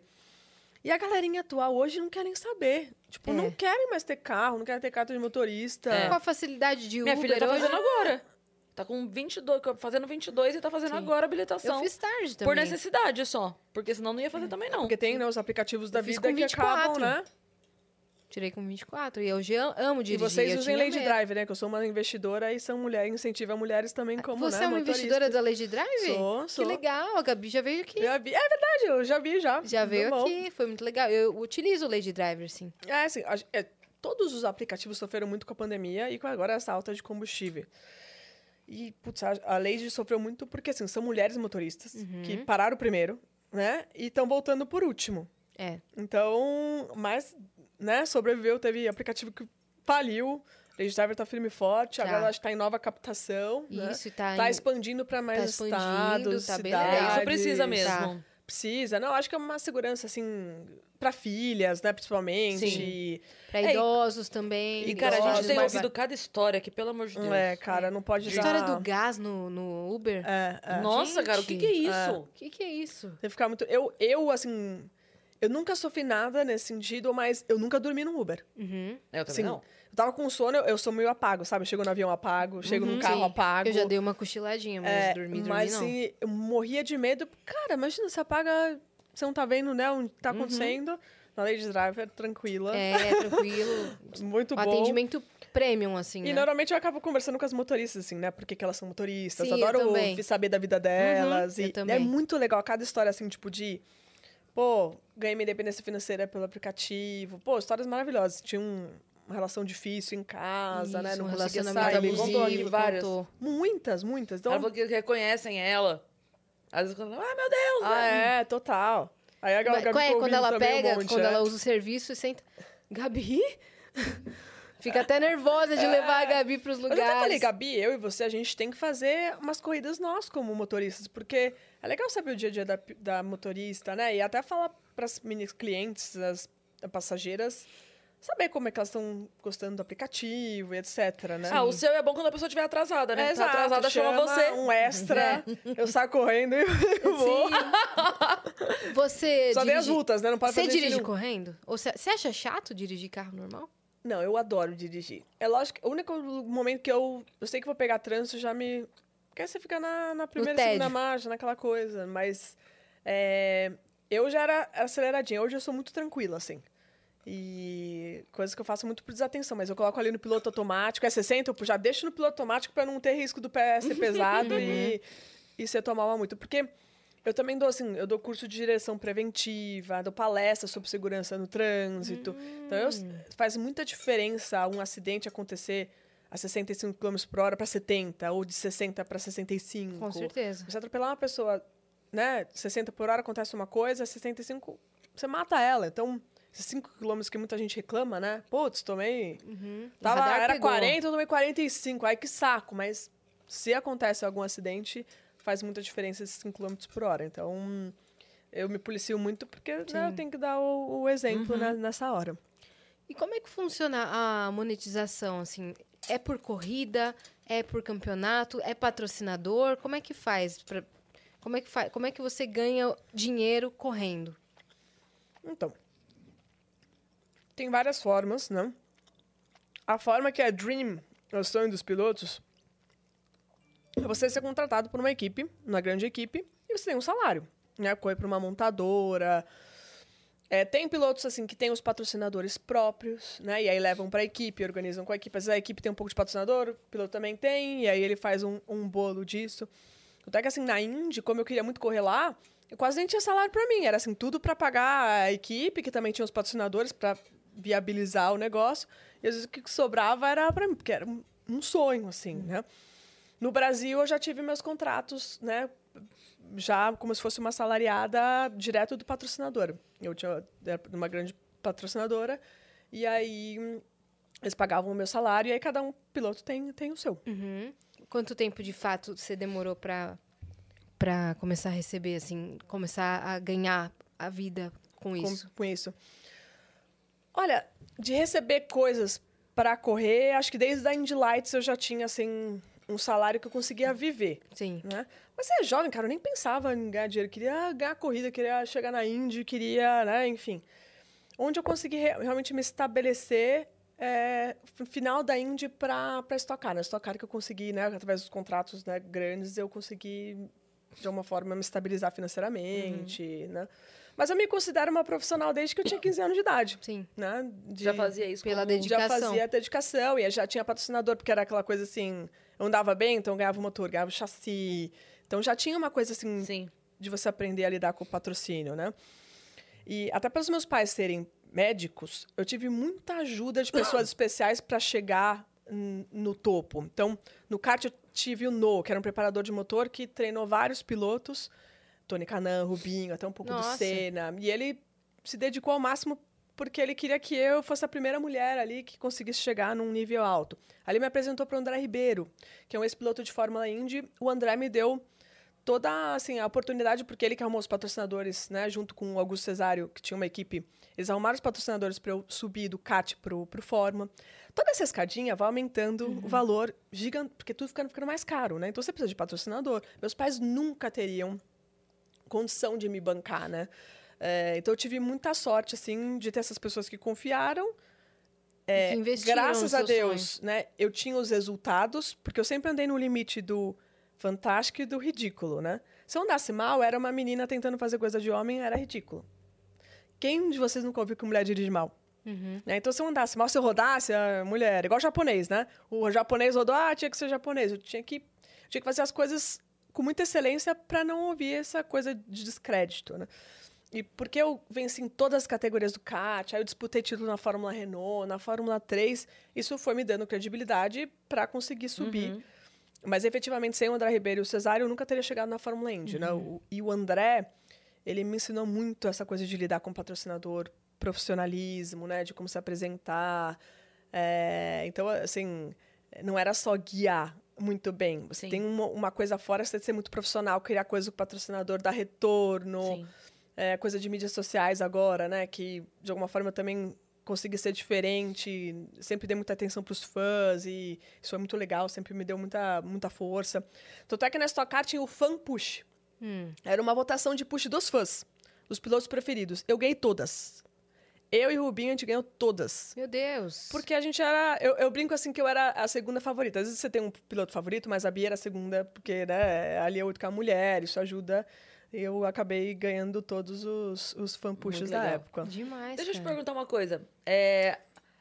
E a galerinha atual hoje não querem saber. Tipo, É. não querem mais ter carro, não querem ter carta de motorista. Com a facilidade de Minha Uber filha tá hoje, fazendo agora. Tá com 22, fazendo 22 e tá fazendo agora a habilitação. Eu fiz tarde também. Por necessidade só. Porque senão não ia fazer também, não. Porque tem, né, os aplicativos da Eu vida com que acabam, 24. né? Tirei com 24 e eu amo E dirigir. vocês eu usem Lady medo. Drive, né? Que eu sou uma investidora e são mulheres, incentiva mulheres também como, Você né, é uma investidora motoristas. da Lady Drive? Sou, sou. Que legal, a Gabi já veio aqui. Já É verdade, eu já vi já. Já veio bom. aqui, foi muito legal. Eu utilizo o Lady Driver, sim. É, assim, a- é, todos os aplicativos sofreram muito com a pandemia e com agora essa alta de combustível. E, putz, a, a Lady sofreu muito porque, assim, são mulheres motoristas que pararam primeiro, né? E estão voltando por último. É. Então, mas, né, sobreviveu, teve aplicativo que faliu, Lady Driver tá firme e forte, Tá. agora acho que tá em nova captação, né? Isso, e tá, Tá em- expandindo para mais tá expandindo, estados, tá bem legal. É, isso precisa Tá. mesmo. Precisa, não, acho que é uma segurança, assim, para filhas, né, principalmente. pra É, e- idosos também. E, cara, a gente Idosos, tem mas- ouvido cada história que, pelo amor de Deus. É, cara, não pode A história dar... do gás no, no Uber. É, é. Nossa, cara, o que, que é isso? O que, que é isso? Tem que ficar muito... Eu, eu, assim... Eu nunca sofri nada nesse sentido, mas eu nunca dormi no Uber. Uhum. Eu também Assim, não. eu tava com sono, eu, eu sou meio apago, sabe? Eu chego no avião apago, chego num carro Sim, apago. Eu já dei uma cochiladinha, mas É, dormir, dormir mas não. assim, eu morria de medo. Cara, imagina, você apaga... Você não tá vendo, né, o que Uhum. tá acontecendo. Na Lady Driver, tranquila. É, tranquilo. Muito um bom. atendimento premium, assim, E né? normalmente eu acabo conversando com as motoristas, assim, né? Porque que elas são motoristas. Sim, eu adoro saber da vida delas. eu e também. é muito legal cada história, assim, tipo, de. Pô, ganhei minha independência financeira pelo aplicativo. Pô, histórias maravilhosas. Tinha um- uma relação difícil em casa, né? Isso, Não um conseguia relacionamento sair. abusivo. Contou aqui várias. contou. Muitas, muitas. Então, Ela falou que reconhecem ela. Às vezes, quando... ah, meu Deus! ah, é, total. Aí a Gabi Mas, qual é, quando ela também um pega, monte, quando é. ela usa o serviço e senta... Gabi? Fica até nervosa de levar a Gabi pros Mas lugares. eu até falei, Gabi, eu e você, a gente tem que fazer umas corridas nós como motoristas, porque é legal saber o dia a dia da, da motorista, né? E até falar para as mini clientes, as passageiras, saber como é que elas estão gostando do aplicativo e etc, né? Ah, o seu é bom quando a pessoa estiver atrasada, né? É, tá exato, atrasada, chama, você. um extra, eu saio correndo e eu vou. Você Só vem as dirige... multas, né? Não pode Você fazer dirige nenhum. correndo? Ou você você acha chato dirigir carro normal? Não, eu adoro dirigir. É lógico que o único momento que eu, eu sei que vou pegar trânsito já me. Porque aí você fica na, na primeira e segunda marcha, naquela coisa. Mas é, eu já era aceleradinha. Hoje eu sou muito tranquila, assim. E coisas que eu faço muito por desatenção, mas eu coloco ali no piloto automático. É 60, eu já deixo no piloto automático para não ter risco do pé ser pesado e, e você tomar uma multa. Porque eu também dou, assim, eu dou curso de direção preventiva, dou palestra sobre segurança no trânsito. Então, eu, faz muita diferença um acidente acontecer a 65 km por hora para 70, ou de 60 para 65. Com certeza. Você atropelar uma pessoa, né, 60 por hora acontece uma coisa, 65 você mata ela. Então, esses 5 km que muita gente reclama, né? Putz, tomei. O Tava, era pegou. 40, eu tomei 45. Ai, que saco. Mas se acontece algum acidente, faz muita diferença esses 5 km por hora. Então, eu me policio muito porque né, eu tenho que dar o, o exemplo né, nessa hora. E como é que funciona a monetização, assim? É por corrida? É por campeonato? É patrocinador? Como é que faz? Pra... Como, é que faz? Como é que você ganha dinheiro correndo? Então, tem várias formas, né? A forma que é Dream, é o sonho dos pilotos, você ser contratado por uma equipe, uma grande equipe, e você tem um salário, né? Corre para uma montadora. É, tem pilotos assim que têm os patrocinadores próprios, né? E aí levam para a equipe, organizam com a equipe. Às vezes a equipe tem um pouco de patrocinador, o piloto também tem, e aí ele faz um, um bolo disso. Até que assim, na Indy, como eu queria muito correr lá, eu quase nem tinha salário para mim. Era assim, tudo para pagar a equipe, que também tinha os patrocinadores para viabilizar o negócio. E às vezes o que sobrava era para mim, porque era um, um sonho, assim, né? No Brasil, eu já tive meus contratos, né? Já como se fosse uma salariada direto do patrocinador. Eu tinha uma grande patrocinadora, e aí eles pagavam o meu salário, e aí cada um piloto tem, tem o seu. Uhum. Quanto tempo, de fato, você demorou para para começar a receber, assim, começar a ganhar a vida com isso? Com, com isso. Olha, de receber coisas para correr, acho que desde a Indy Lights eu já tinha, assim, um salário que eu conseguia viver. Sim. Né? Mas você é jovem, cara, eu nem pensava em ganhar dinheiro. Queria ganhar corrida, queria chegar na Indy, queria, né, enfim. Onde eu consegui re realmente me estabelecer é, final da Indy para Stock Car. Na Stock Car que eu consegui, né, através dos contratos né, grandes, eu consegui, de alguma forma, me estabilizar financeiramente, Uhum. né? Mas eu me considero uma profissional desde que eu tinha 15 anos de idade. Sim. Né? De- Já fazia isso Pela como- dedicação. já fazia dedicação e já tinha patrocinador, porque era aquela coisa assim, eu andava bem, então ganhava o motor, ganhava o chassi. Então já tinha uma coisa assim Sim. de você aprender a lidar com o patrocínio, né? E até para os meus pais serem médicos, eu tive muita ajuda de pessoas especiais para chegar no topo. Então, no kart eu tive o No, que era um preparador de motor que treinou vários pilotos, Tony Canan, Rubinho, até um pouco Nossa. do Senna, e ele se dedicou ao máximo porque ele queria que eu fosse a primeira mulher ali que conseguisse chegar num nível alto. Ali me apresentou para o André Ribeiro, que é um ex-piloto de Fórmula Indy. O André me deu toda assim, a oportunidade, porque ele que arrumou os patrocinadores, né, junto com o Augusto Cesário, que tinha uma equipe, eles arrumaram os patrocinadores para eu subir do kart pro, pro Forma. Toda essa escadinha vai aumentando o valor gigante, porque tudo ficando, ficando mais caro, né? Então você precisa de patrocinador. Meus pais nunca teriam condição de me bancar, né? É, então eu tive muita sorte, assim, de ter essas pessoas que confiaram. É, que graças a Deus, sonho. né? Eu tinha os resultados, porque eu sempre andei no limite do fantástico e do ridículo, né? Se eu andasse mal, era uma menina tentando fazer coisa de homem, era ridículo. Quem de vocês nunca ouviu que mulher dirige mal? Uhum. Né? Então, se eu andasse mal, se eu rodasse, a mulher, igual japonês, né? O japonês rodou, ah, tinha que ser japonês. Eu tinha que, tinha que fazer as coisas com muita excelência para não ouvir essa coisa de descrédito, né? E porque eu venci em todas as categorias do kart, aí eu disputei título na Fórmula Renault, na Fórmula 3, isso foi me dando credibilidade para conseguir subir. Mas efetivamente, sem o André Ribeiro e o Cesário, eu nunca teria chegado na Fórmula Indy, né? O- e o André, ele me ensinou muito essa coisa de lidar com patrocinador, profissionalismo, né? De como se apresentar. É, então, assim, não era só guiar muito bem. Você Sim. tem uma, uma coisa fora, você tem que ser muito profissional, criar coisa o patrocinador, dar retorno. É, coisa de mídias sociais agora, né? Que, de alguma forma, eu também consegui ser diferente. Sempre dei muita atenção pros fãs e isso foi muito legal. Sempre me deu muita, muita força. Tanto é que na Stock Car tinha o Fan Push. Hum. Era uma votação de push dos fãs. Dos pilotos preferidos. Eu ganhei todas. Eu e o Rubinho, a gente ganhou todas. Meu Deus. Porque a gente era. Eu, eu brinco assim que eu era a segunda favorita. Às vezes você tem um piloto favorito, mas a Bia era a segunda, porque, né, ali é outro com a mulher, isso ajuda. Eu acabei ganhando todos os, os fan pushes Muito da época. Demais, Deixa eu te cara. perguntar uma coisa. É,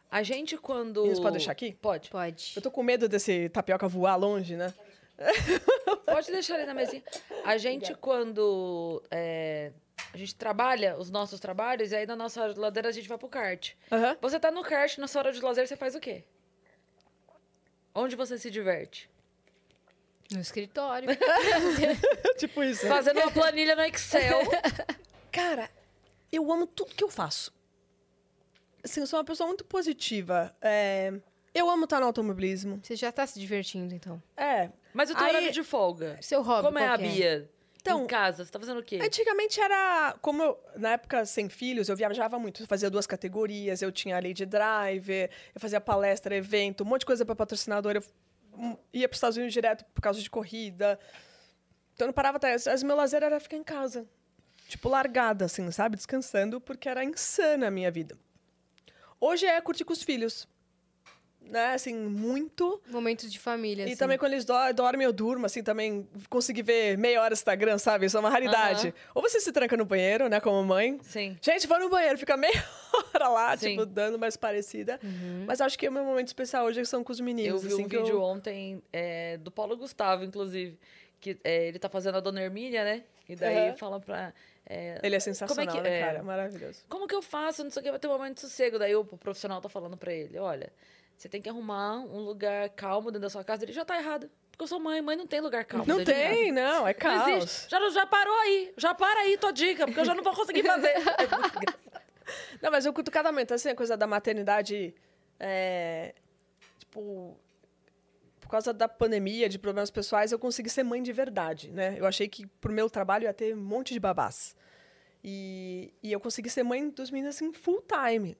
a gente quando... Inês, pode deixar aqui? Pode. Pode. Eu tô com medo desse tapioca voar longe, né? Pode deixar ali na mesinha. A gente, quando é, a gente trabalha os nossos trabalhos, e aí na nossa hora de lazer a gente vai pro kart. Aham. Você tá no kart, na sua hora de lazer, você faz o quê? Onde você se diverte? No escritório. tipo isso. Fazendo uma planilha no Excel. Cara, eu amo tudo que eu faço. Assim, eu sou uma pessoa muito positiva. É, Eu amo estar no automobilismo. Você já tá se divertindo, então. É. Mas o teu Aí- horário de folga? Seu hobby, Como é a é? Bia? Então, em casa, você tá fazendo o quê? Antigamente era. Como eu, na época sem filhos, eu viajava muito. Eu fazia duas categorias, eu tinha a Lady Driver, eu fazia palestra, evento, um monte de coisa para patrocinador. Eu hum, ia para os Estados Unidos direto por causa de corrida. Então eu não parava até. Mas meu lazer era ficar em casa. Tipo, largada, assim, sabe? Descansando, porque era insana a minha vida. Hoje é curtir com os filhos. Né, assim, muito. Momentos de família, E assim. também quando eles do- dormem, eu durmo, assim, também consegui ver meia hora Instagram, sabe? Isso é uma raridade. Ou você se tranca no banheiro, né, como mãe. Sim. Gente, vou no banheiro, fica meia hora lá, Sim. tipo, dando mais parecida. Mas acho que o meu momento especial hoje são com os Eu meninos. vi assim, um que eu- vídeo ontem é, do Paulo Gustavo, inclusive. Que é, ele tá fazendo a Dona Hermínia, né? E daí fala pra. é, Ele é sensacional, que- né, é? cara? Maravilhoso. como que eu faço? Não sei o que, vai ter um momento de sossego. Daí o profissional tá falando pra ele: olha, você tem que arrumar um lugar calmo dentro da sua casa. Ele já tá errado. Porque eu sou mãe, mãe não tem lugar calmo. Não tem, não, é Não caos. existe. Já, já parou aí. Já para aí tua dica, porque eu já não vou conseguir fazer. É. Não, mas cada momento. Assim, a coisa da maternidade, é, tipo, por causa da pandemia, de problemas pessoais, eu consegui ser mãe de verdade, né? Eu achei que pro meu trabalho ia ter um monte de babás. E, e eu consegui ser mãe dos meninos, assim, full time.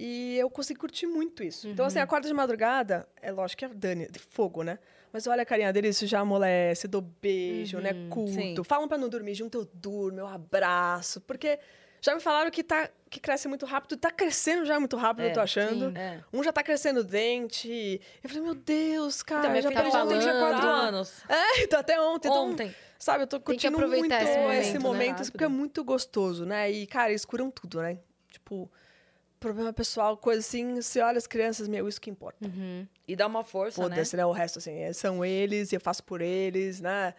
E eu consegui curtir muito isso. Então, assim, acorda de madrugada, é lógico que é Dani, de fogo, né? Mas olha a carinha dele, isso já amolece, dou beijo, né? Curto. sim. Falam pra não dormir junto, eu durmo, eu abraço. Porque já me falaram que, tá, que cresce muito rápido, tá crescendo já muito rápido, eu tô É, achando. sim. É. Um já tá crescendo o dente. Eu falei, meu Deus, cara, Então, minha já filha tá ontem tinha falando. quatro anos. É, então até ontem. Então, Ontem. Sabe, eu tô curtindo muito esse momento, esse né? momento, Rápido. porque é muito gostoso, né? E, cara, eles curam tudo, né? Tipo, problema pessoal, coisa assim, você olha as crianças, meu, isso que importa. E dá uma força, né? Foda-se, né? O resto, assim, é- são eles, eu faço por eles, né?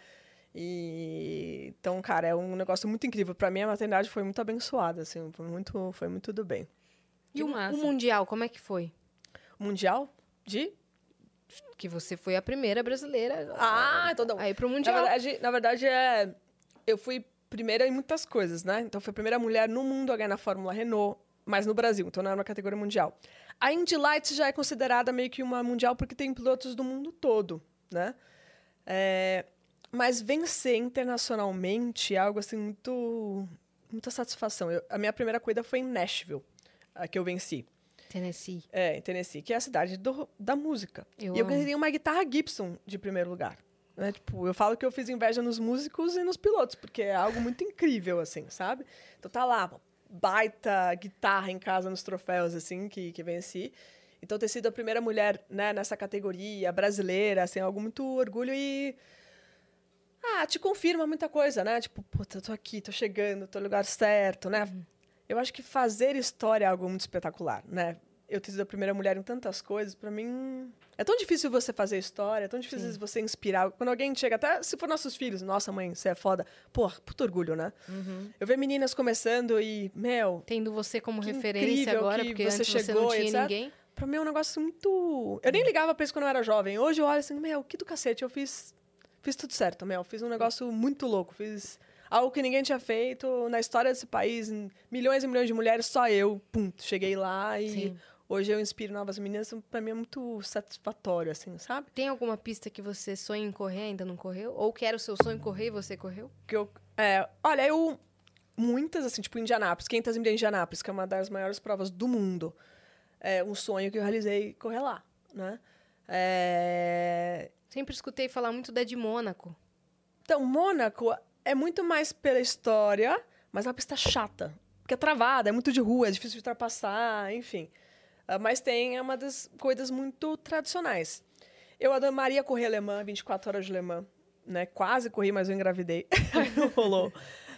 E então, cara, é um negócio muito incrível. Pra mim, a maternidade foi muito abençoada, assim, foi muito, foi muito do bem. E o, massa. o Mundial, como é que foi? Mundial de Que você foi a primeira brasileira. Ah, então não. Aí pro Na Mundial. verdade, na verdade, é. Eu fui primeira em muitas coisas, né? Então, fui a primeira mulher no mundo a ganhar na Fórmula Renault, mas no Brasil, então não era uma categoria mundial. A Indy Lights já é considerada meio que uma mundial porque tem pilotos do mundo todo, né? É, mas vencer internacionalmente é algo assim muito. muita satisfação. Eu- a minha primeira corrida foi em Nashville, a que eu venci. Tennessee. É, em Tennessee, que é a cidade do- da música. Eu e eu amo. ganhei uma guitarra Gibson de primeiro lugar. Né? Tipo, eu falo que eu fiz inveja nos músicos e nos pilotos, porque é algo muito incrível, assim, sabe? Então tá lá, baita guitarra em casa nos troféus, assim, que, que venci. Então ter sido a primeira mulher né, nessa categoria brasileira, assim, é algo muito orgulho e. Ah, te confirma muita coisa, né? Tipo, puta, eu tô aqui, tô chegando, tô no lugar certo, né? Eu acho que fazer história é algo muito espetacular, né? Eu ter sido a primeira mulher em tantas coisas, pra mim. É tão difícil você fazer história, é tão difícil você inspirar. Quando alguém chega, até se for nossos filhos, nossa mãe, você é foda. Pô, puto orgulho, né? Eu ver meninas começando e, meu, Tendo você como referência agora, que porque você antes você chegou, não tinha etc. ninguém. Pra mim é um negócio muito. Eu nem ligava pra isso quando eu era jovem. Hoje eu olho assim, meu, que do cacete, eu fiz. Fiz tudo certo, meu. Fiz um negócio muito louco. Fiz algo que ninguém tinha feito na história desse país. Milhões e milhões de mulheres, só eu. Pum, cheguei lá e Sim. Hoje eu inspiro novas meninas. Pra mim é muito satisfatório, assim, sabe? Tem alguma pista que você sonha em correr e ainda não correu? Ou que era o seu sonho correr e você correu? Que eu, é, olha, eu. Muitas, assim, tipo Indianápolis, 500 milhas de Indianápolis, que é uma das maiores provas do mundo. É um sonho que eu realizei correr lá, né? É, Sempre escutei falar muito da de Mônaco. Então, Mônaco é muito mais pela história, mas é uma pista chata. Porque é travada, é muito de rua, é difícil de ultrapassar, enfim. Ah, Mas tem é uma das coisas muito tradicionais. Eu amaria correr alemã, 24 horas de alemã. Né? Quase corri, mas eu engravidei. Aí não rolou.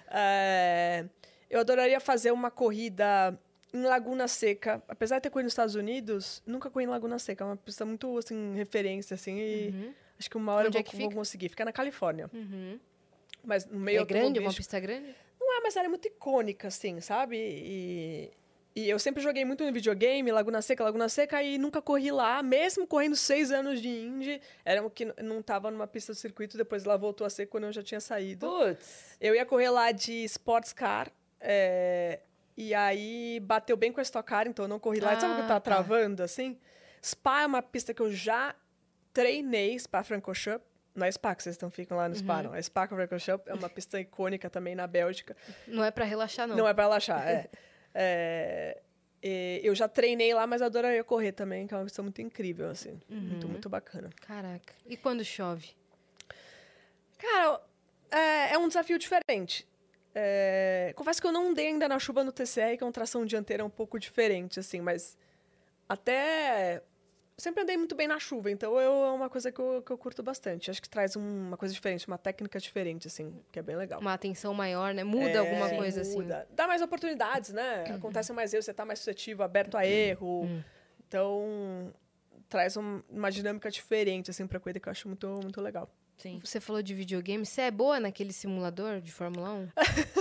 É, eu adoraria fazer uma corrida em Laguna Seca. Apesar de ter corrido nos Estados Unidos, nunca corri em Laguna Seca. É uma pista muito, assim, referência, assim. E acho que uma hora Onde eu é vou, que vou conseguir. Fica na Califórnia. Uhum. Mas no meio É grande? Uma pista grande? Não é, mas ela é muito icônica, assim, sabe? E, e eu sempre joguei muito no videogame, Laguna Seca, Laguna Seca, e nunca corri lá, mesmo correndo seis anos de Indy. Era o que não tava numa pista de circuito, depois ela voltou a ser quando eu já tinha saído. Putz. Eu ia correr lá de sports car, é, e aí bateu bem com a Stock Car, então eu não corri lá. Sabe o que Ah, tá tá. travando, assim? Spa é uma pista que eu já treinei, Spa Francorchamps, na Spa, que vocês estão ficam lá no Spa, não. A Spa Shop é uma pista icônica também na Bélgica. Não é pra relaxar, não. Não é pra relaxar, é. É, eu já treinei lá, mas adoraria correr também, que é uma questão muito incrível, assim. Muito, muito bacana. Caraca. E quando chove? Cara, é, é um desafio diferente. É, confesso que eu não andei ainda na chuva no TCR, que é uma tração dianteira um pouco diferente, assim, mas até. Sempre andei muito bem na chuva, então eu, é uma coisa que eu, que eu curto bastante. Acho que traz um- uma coisa diferente, uma técnica diferente, assim, que é bem legal. Uma atenção maior, né? Muda É, alguma coisa assim. muda. Dá mais oportunidades, né? Acontece mais erro, você tá mais suscetível, aberto a erro. Então, traz um- uma dinâmica diferente, assim, pra coisa que eu acho muito, muito legal. Sim. Você falou de videogame. Você é boa naquele simulador de Fórmula 1?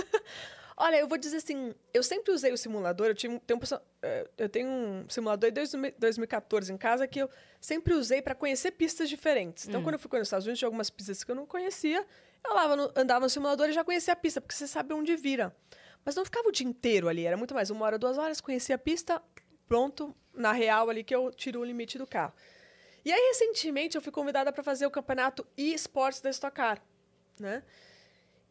Olha, eu vou dizer assim, eu sempre usei o simulador, eu, tive, tenho, um eh, eu tenho um simulador desde 2014 em casa que eu sempre usei para conhecer pistas diferentes. Então, quando eu fui conhecer os Estados Unidos, tinha algumas pistas que eu não conhecia, eu lá no- andava no simulador e já conhecia a pista, porque você sabe onde vira. Mas não ficava o dia inteiro ali, era muito mais uma hora, duas horas, conhecia a pista, pronto, na real ali que eu tiro o limite do carro. E aí, recentemente, eu fui convidada para fazer o campeonato e-sports da Stock Car, né?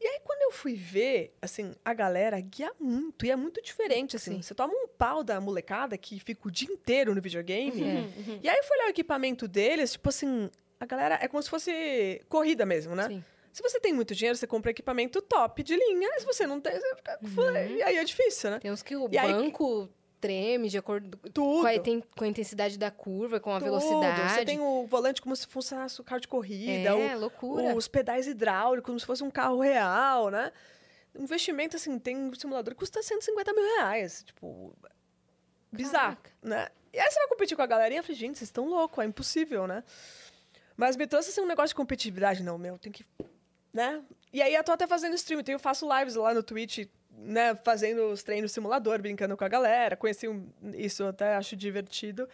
E aí, quando eu fui ver, assim, a galera guia muito, e é muito diferente, assim. Sim. Você toma um pau da molecada que fica o dia inteiro no videogame. É. E aí, eu fui olhar o equipamento deles, tipo assim, a galera é como se fosse corrida mesmo, né? Sim. Se você tem muito dinheiro, você compra equipamento top de linha. Se você não tem, você fica... E aí é difícil, né? Tem uns que o E aí- banco treme de acordo Tudo. com a, com a intensidade da curva, com a Tudo. velocidade. Você tem o volante como se fosse um carro de corrida. É, o- loucura. Os pedais hidráulicos, como se fosse um carro real, né? O investimento, assim, tem um simulador que custa 150 mil reais. Tipo, bizarro, né? E aí você vai competir com a galerinha, eu falei, gente, vocês estão loucos, é impossível, né? Mas me trouxe, assim, um negócio de competitividade. Não, meu, tem que... Né? E aí eu tô até fazendo stream, então eu faço lives lá no Twitch, né? Fazendo os treinos simulador, brincando com a galera. Conheci um, isso, eu até acho divertido.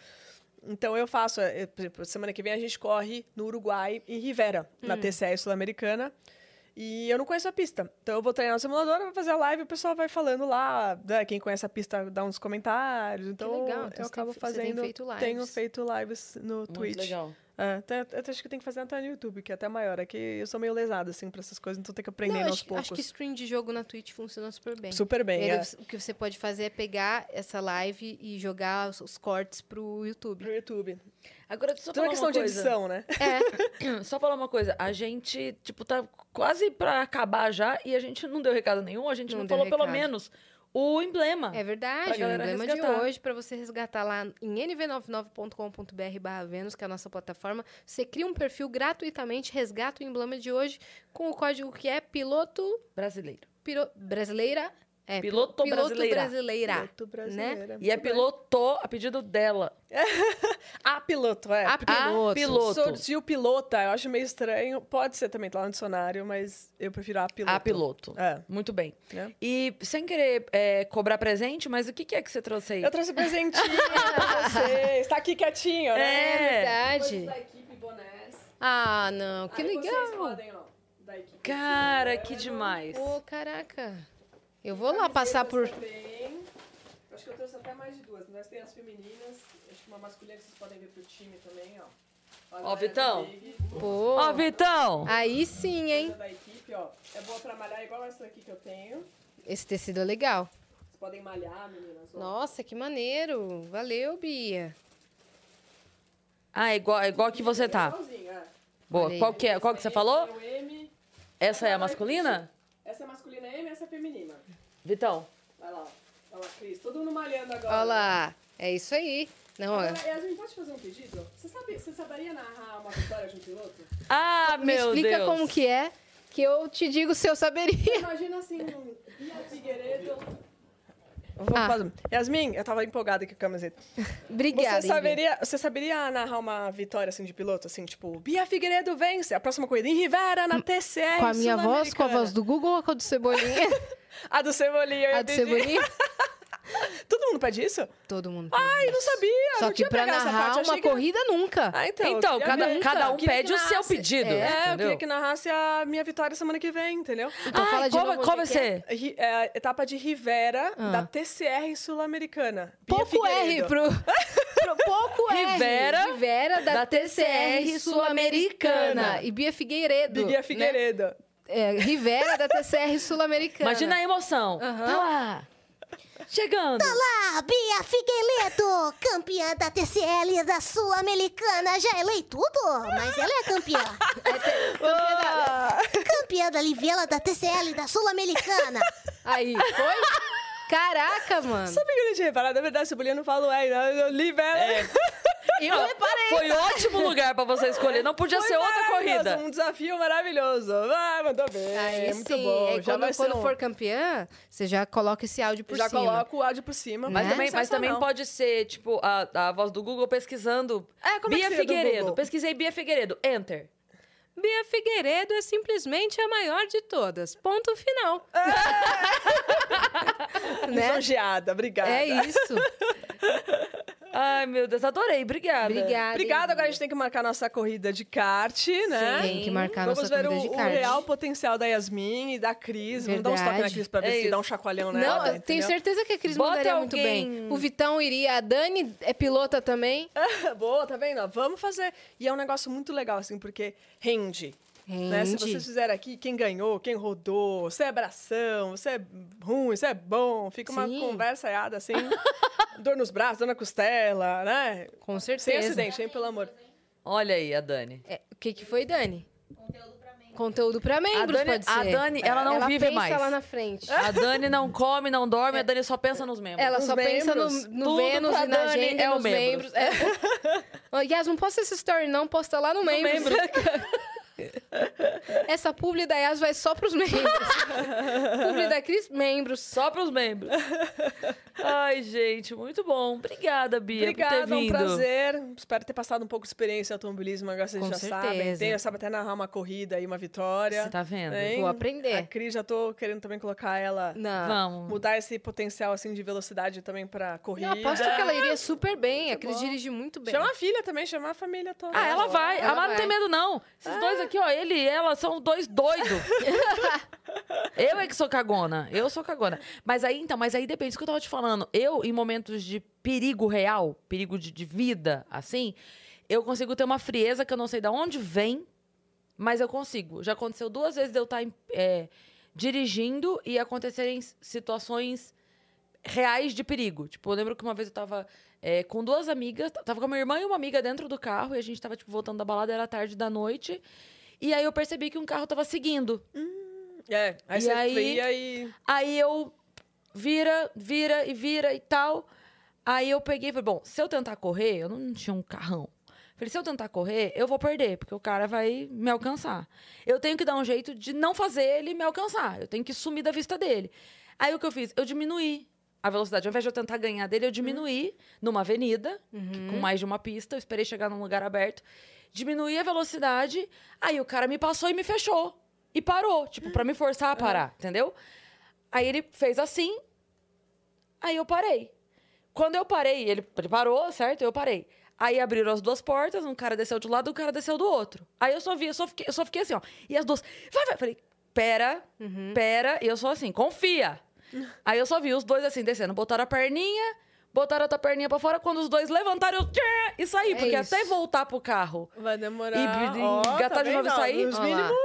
Então eu faço, por exemplo, semana que vem a gente corre no Uruguai, em Rivera, na TCE Sul-Americana. E eu não conheço a pista. Então eu vou treinar no simulador, vou fazer a live, o pessoal vai falando lá, né, quem conhece a pista dá uns comentários. Então legal, então eu você tem acabo fe- você tem fazendo. feito lives. Tenho feito lives no Muito Twitch. legal. É, até, até acho que tem que fazer até no YouTube, que é até maior. É que eu sou meio lesada, assim, pra essas coisas, então tem que aprender Não, aos acho, poucos. acho que stream de jogo na Twitch funciona super bem. Super bem, Ele- é. O que você pode fazer é pegar essa live e jogar os, os cortes pro YouTube. Pro YouTube. Agora, só Tudo é falar questão uma de coisa. edição, né? É, Só falar uma coisa, a gente, tipo, tá quase pra acabar já e a gente não deu recado nenhum, a gente Não não, falou pelo recado. menos o emblema. é verdade. O emblema resgatar. de hoje, para você resgatar lá em nv99.com.br barra Vênus, que é a nossa plataforma, você cria um perfil gratuitamente, resgata o emblema de hoje com o código que é piloto Brasileiro. piro- brasileira. É, Piloto brasileira. brasileira. Piloto brasileira. E é piloto a pedido dela. A piloto, é. A piloto. piloto. Surgiu pilota, eu acho meio estranho. Pode ser também, tá lá no dicionário, mas eu prefiro a piloto. A piloto. É. Muito bem. Né? E sem querer é, cobrar presente, mas o que, que é que você trouxe aí? Eu trouxe presentinho pra vocês. Tá aqui quietinho, né? É verdade. Coisas da equipe bonés. Ah, não, que Aí legal. Vocês podem, ó. Cara, que demais. Pô, caraca. Eu vou lá passar por. Também. Acho que eu trouxe até mais de duas. Nós temos as femininas, acho que uma masculina que vocês podem ver pro time também, ó. Ó, Vitão. Pô. Ó, Vitão! Aí sim, hein? da equipe, ó. É boa pra malhar igual essa aqui que eu tenho. Esse tecido é legal. Vocês podem malhar, meninas. Ó. Nossa, que maneiro. Valeu, Bia. Ah, é igual, é igual que você tá. É. Boa. Qual que, é, qual que você falou? É o M. Essa é a masculina? Essa é a masculina M e essa é a feminina. Vitão. Vai lá. Vai lá, Cris. Todo mundo malhando agora. Olha lá. É isso aí. Não. Agora, Yasmin, pode fazer um pedido? Você, sabe, você saberia narrar uma vitória de um piloto? Ah, Me meu explica Deus. como que é, que eu te digo se eu saberia. Imagina assim, um Bia Figueiredo... Ah. Vamos Yasmin, eu tava empolgada aqui com a camiseta. Obrigada. Você saberia, você saberia narrar uma vitória assim de piloto, assim, tipo, Bia Figueiredo vence a próxima corrida em Rivera, na TCR. Com a minha voz, com a voz do Google ou com a do Cebolinha? A do Cebolinha, eu a do. Cebolinha? Todo mundo pede isso? Todo mundo. Ai, não sabia. Só não que tinha pra narrar parte. uma que- corrida, nunca. Ah, então. eu Então, cada, ver. cada um pede o seu pedido. É, eu entendeu? queria que narrasse a minha vitória semana que vem, entendeu? Então Ai, fala de qual, novo qual vai é. ser? Ri- é, a etapa de Rivera, Ah. da TCR Sul-Americana. Pouco R pro, pouco Rivera, R. Rivera da, da TCR TCR Sul-Americana. E Bia Figueiredo. Bia né? Figueiredo. É, Rivera da TCR Sul-Americana. Imagina a emoção. Aham. Tá lá. Chegando. Olá, Bia Figueiredo, campeã da TCL da Sul-Americana. Já elei tudo, mas ela é campeã. Ah, campeã da Livela da TCL da Sul-Americana. Aí, foi? Caraca, mano. Sabe que eu não tinha reparado? Na verdade, Cebolinha não fala é, não, eu li Vera. Eu reparei. Foi ótimo lugar pra você escolher. Não podia Foi ser outra corrida. Um desafio maravilhoso. Ah, mandou bem. Aí muito sim. bom. Aí já quando, quando um- for campeã, você já coloca esse áudio por Já cima. coloco o áudio por cima. Mas, Né? também, mas também pode ser, tipo, a, a voz do Google pesquisando. É, como é que Bia seria do Figueiredo. Pesquisei Bia Figueiredo. Enter. Bia Figueiredo é simplesmente a maior de todas. Ponto final. né? Lisonjeada, obrigada. É isso. Ai, meu Deus, adorei. Obrigada. Obrigada. Obrigada, agora a gente tem que marcar nossa corrida de kart, né? Tem que marcar Vamos nossa ver corrida o, de o kart. real potencial da Yasmin e da Cris. Vamos dar um toque na Verdade. Cris pra ver É se dá um chacoalhão Não, nela. tenho entendeu? certeza que a Cris Bota mandaria muito alguém- bem. O Vitão iria, a Dani é pilota também. Boa, tá vendo? Vamos fazer. E é um negócio muito legal, assim, porque rende. Né? Se vocês fizerem aqui, quem ganhou, quem rodou, você é abração, você é ruim, você é bom, fica uma Sim. conversa aiada, assim, dor nos braços, dor na costela, né? Com certeza. Sem acidente, hein, pelo amor. Olha aí, a Dani. É, o que, que foi, Dani? Conteúdo pra membros, a Dani, pode ser. a Dani ela não vive pensa mais. lá na frente. A Dani não come, não dorme, a Dani só pensa nos membros. Ela Os só pensa no, membros. no Vênus e na Dani agenda, é o nos membros. membros. É. Yas, não posta essa story não, posta lá no membros. essa publi da Yas vai só pros membros. publi da Cris, membros. Só pros membros. Ai, gente, muito bom. Obrigada, Bia, por ter Obrigada, um vindo. prazer. Espero ter passado um pouco de experiência no automobilismo, agora vocês Com já sabem. certeza. Tem, já sabe até narrar uma corrida e uma vitória. Você tá vendo? Hein? Vou aprender. A Cris, já tô querendo também colocar ela... Não. Vamos. Mudar esse potencial, assim, de velocidade também pra corrida. Eu aposto que ela iria super bem. A Cris bom. dirige muito bem. Chama a filha também, chamar a família toda. Ah, ela vai. Ela a Má não tem medo, não. Esses dois aqui, ó, ele e ela são dois doidos. eu é que sou cagona. Eu sou cagona. Mas aí, então, mas aí depende do que eu tava te falando. Eu, em momentos de perigo real, perigo de, de vida, assim, eu consigo ter uma frieza que eu não sei de onde vem, mas eu consigo. Já aconteceu duas vezes de eu estar é, dirigindo e acontecerem situações reais de perigo. Tipo, eu lembro que uma vez eu tava é, com duas amigas, tava com a minha irmã e uma amiga dentro do carro, e a gente tava, tipo, voltando da balada, era tarde da noite. E aí eu percebi que um carro tava seguindo. É, aí E você aí- e... Aí eu vira, vira e vira e tal. Aí eu peguei e falei, bom, se eu tentar correr, eu não tinha um carrão. Falei, se eu tentar correr, eu vou perder, porque o cara vai me alcançar. Eu tenho que dar um jeito de não fazer ele me alcançar. Eu tenho que sumir da vista dele. Aí o que eu fiz? Eu diminuí a velocidade. Ao invés de eu tentar ganhar dele, eu diminuí numa avenida, que- com mais de uma pista. Eu esperei chegar num lugar aberto. Diminuí a velocidade. Aí o cara me passou e me fechou. E parou, tipo, pra me forçar a parar, entendeu? Aí ele fez assim. Aí eu parei. Quando eu parei, ele, ele parou, certo? Eu parei. Aí abriram as duas portas, um cara desceu de um lado, um cara desceu do outro. Aí eu só vi, eu só fiquei, eu só fiquei assim, ó. E as duas, vai, vai. Falei, pera, pera. E eu sou assim, confia. Aí eu só vi os dois assim, descendo. Botaram a perninha, botaram a outra perninha pra fora. Quando os dois levantaram, eu tchê, e saí. É porque isso. até voltar pro carro Vai demorar. e, e Ó, engatar tá de novo e sair.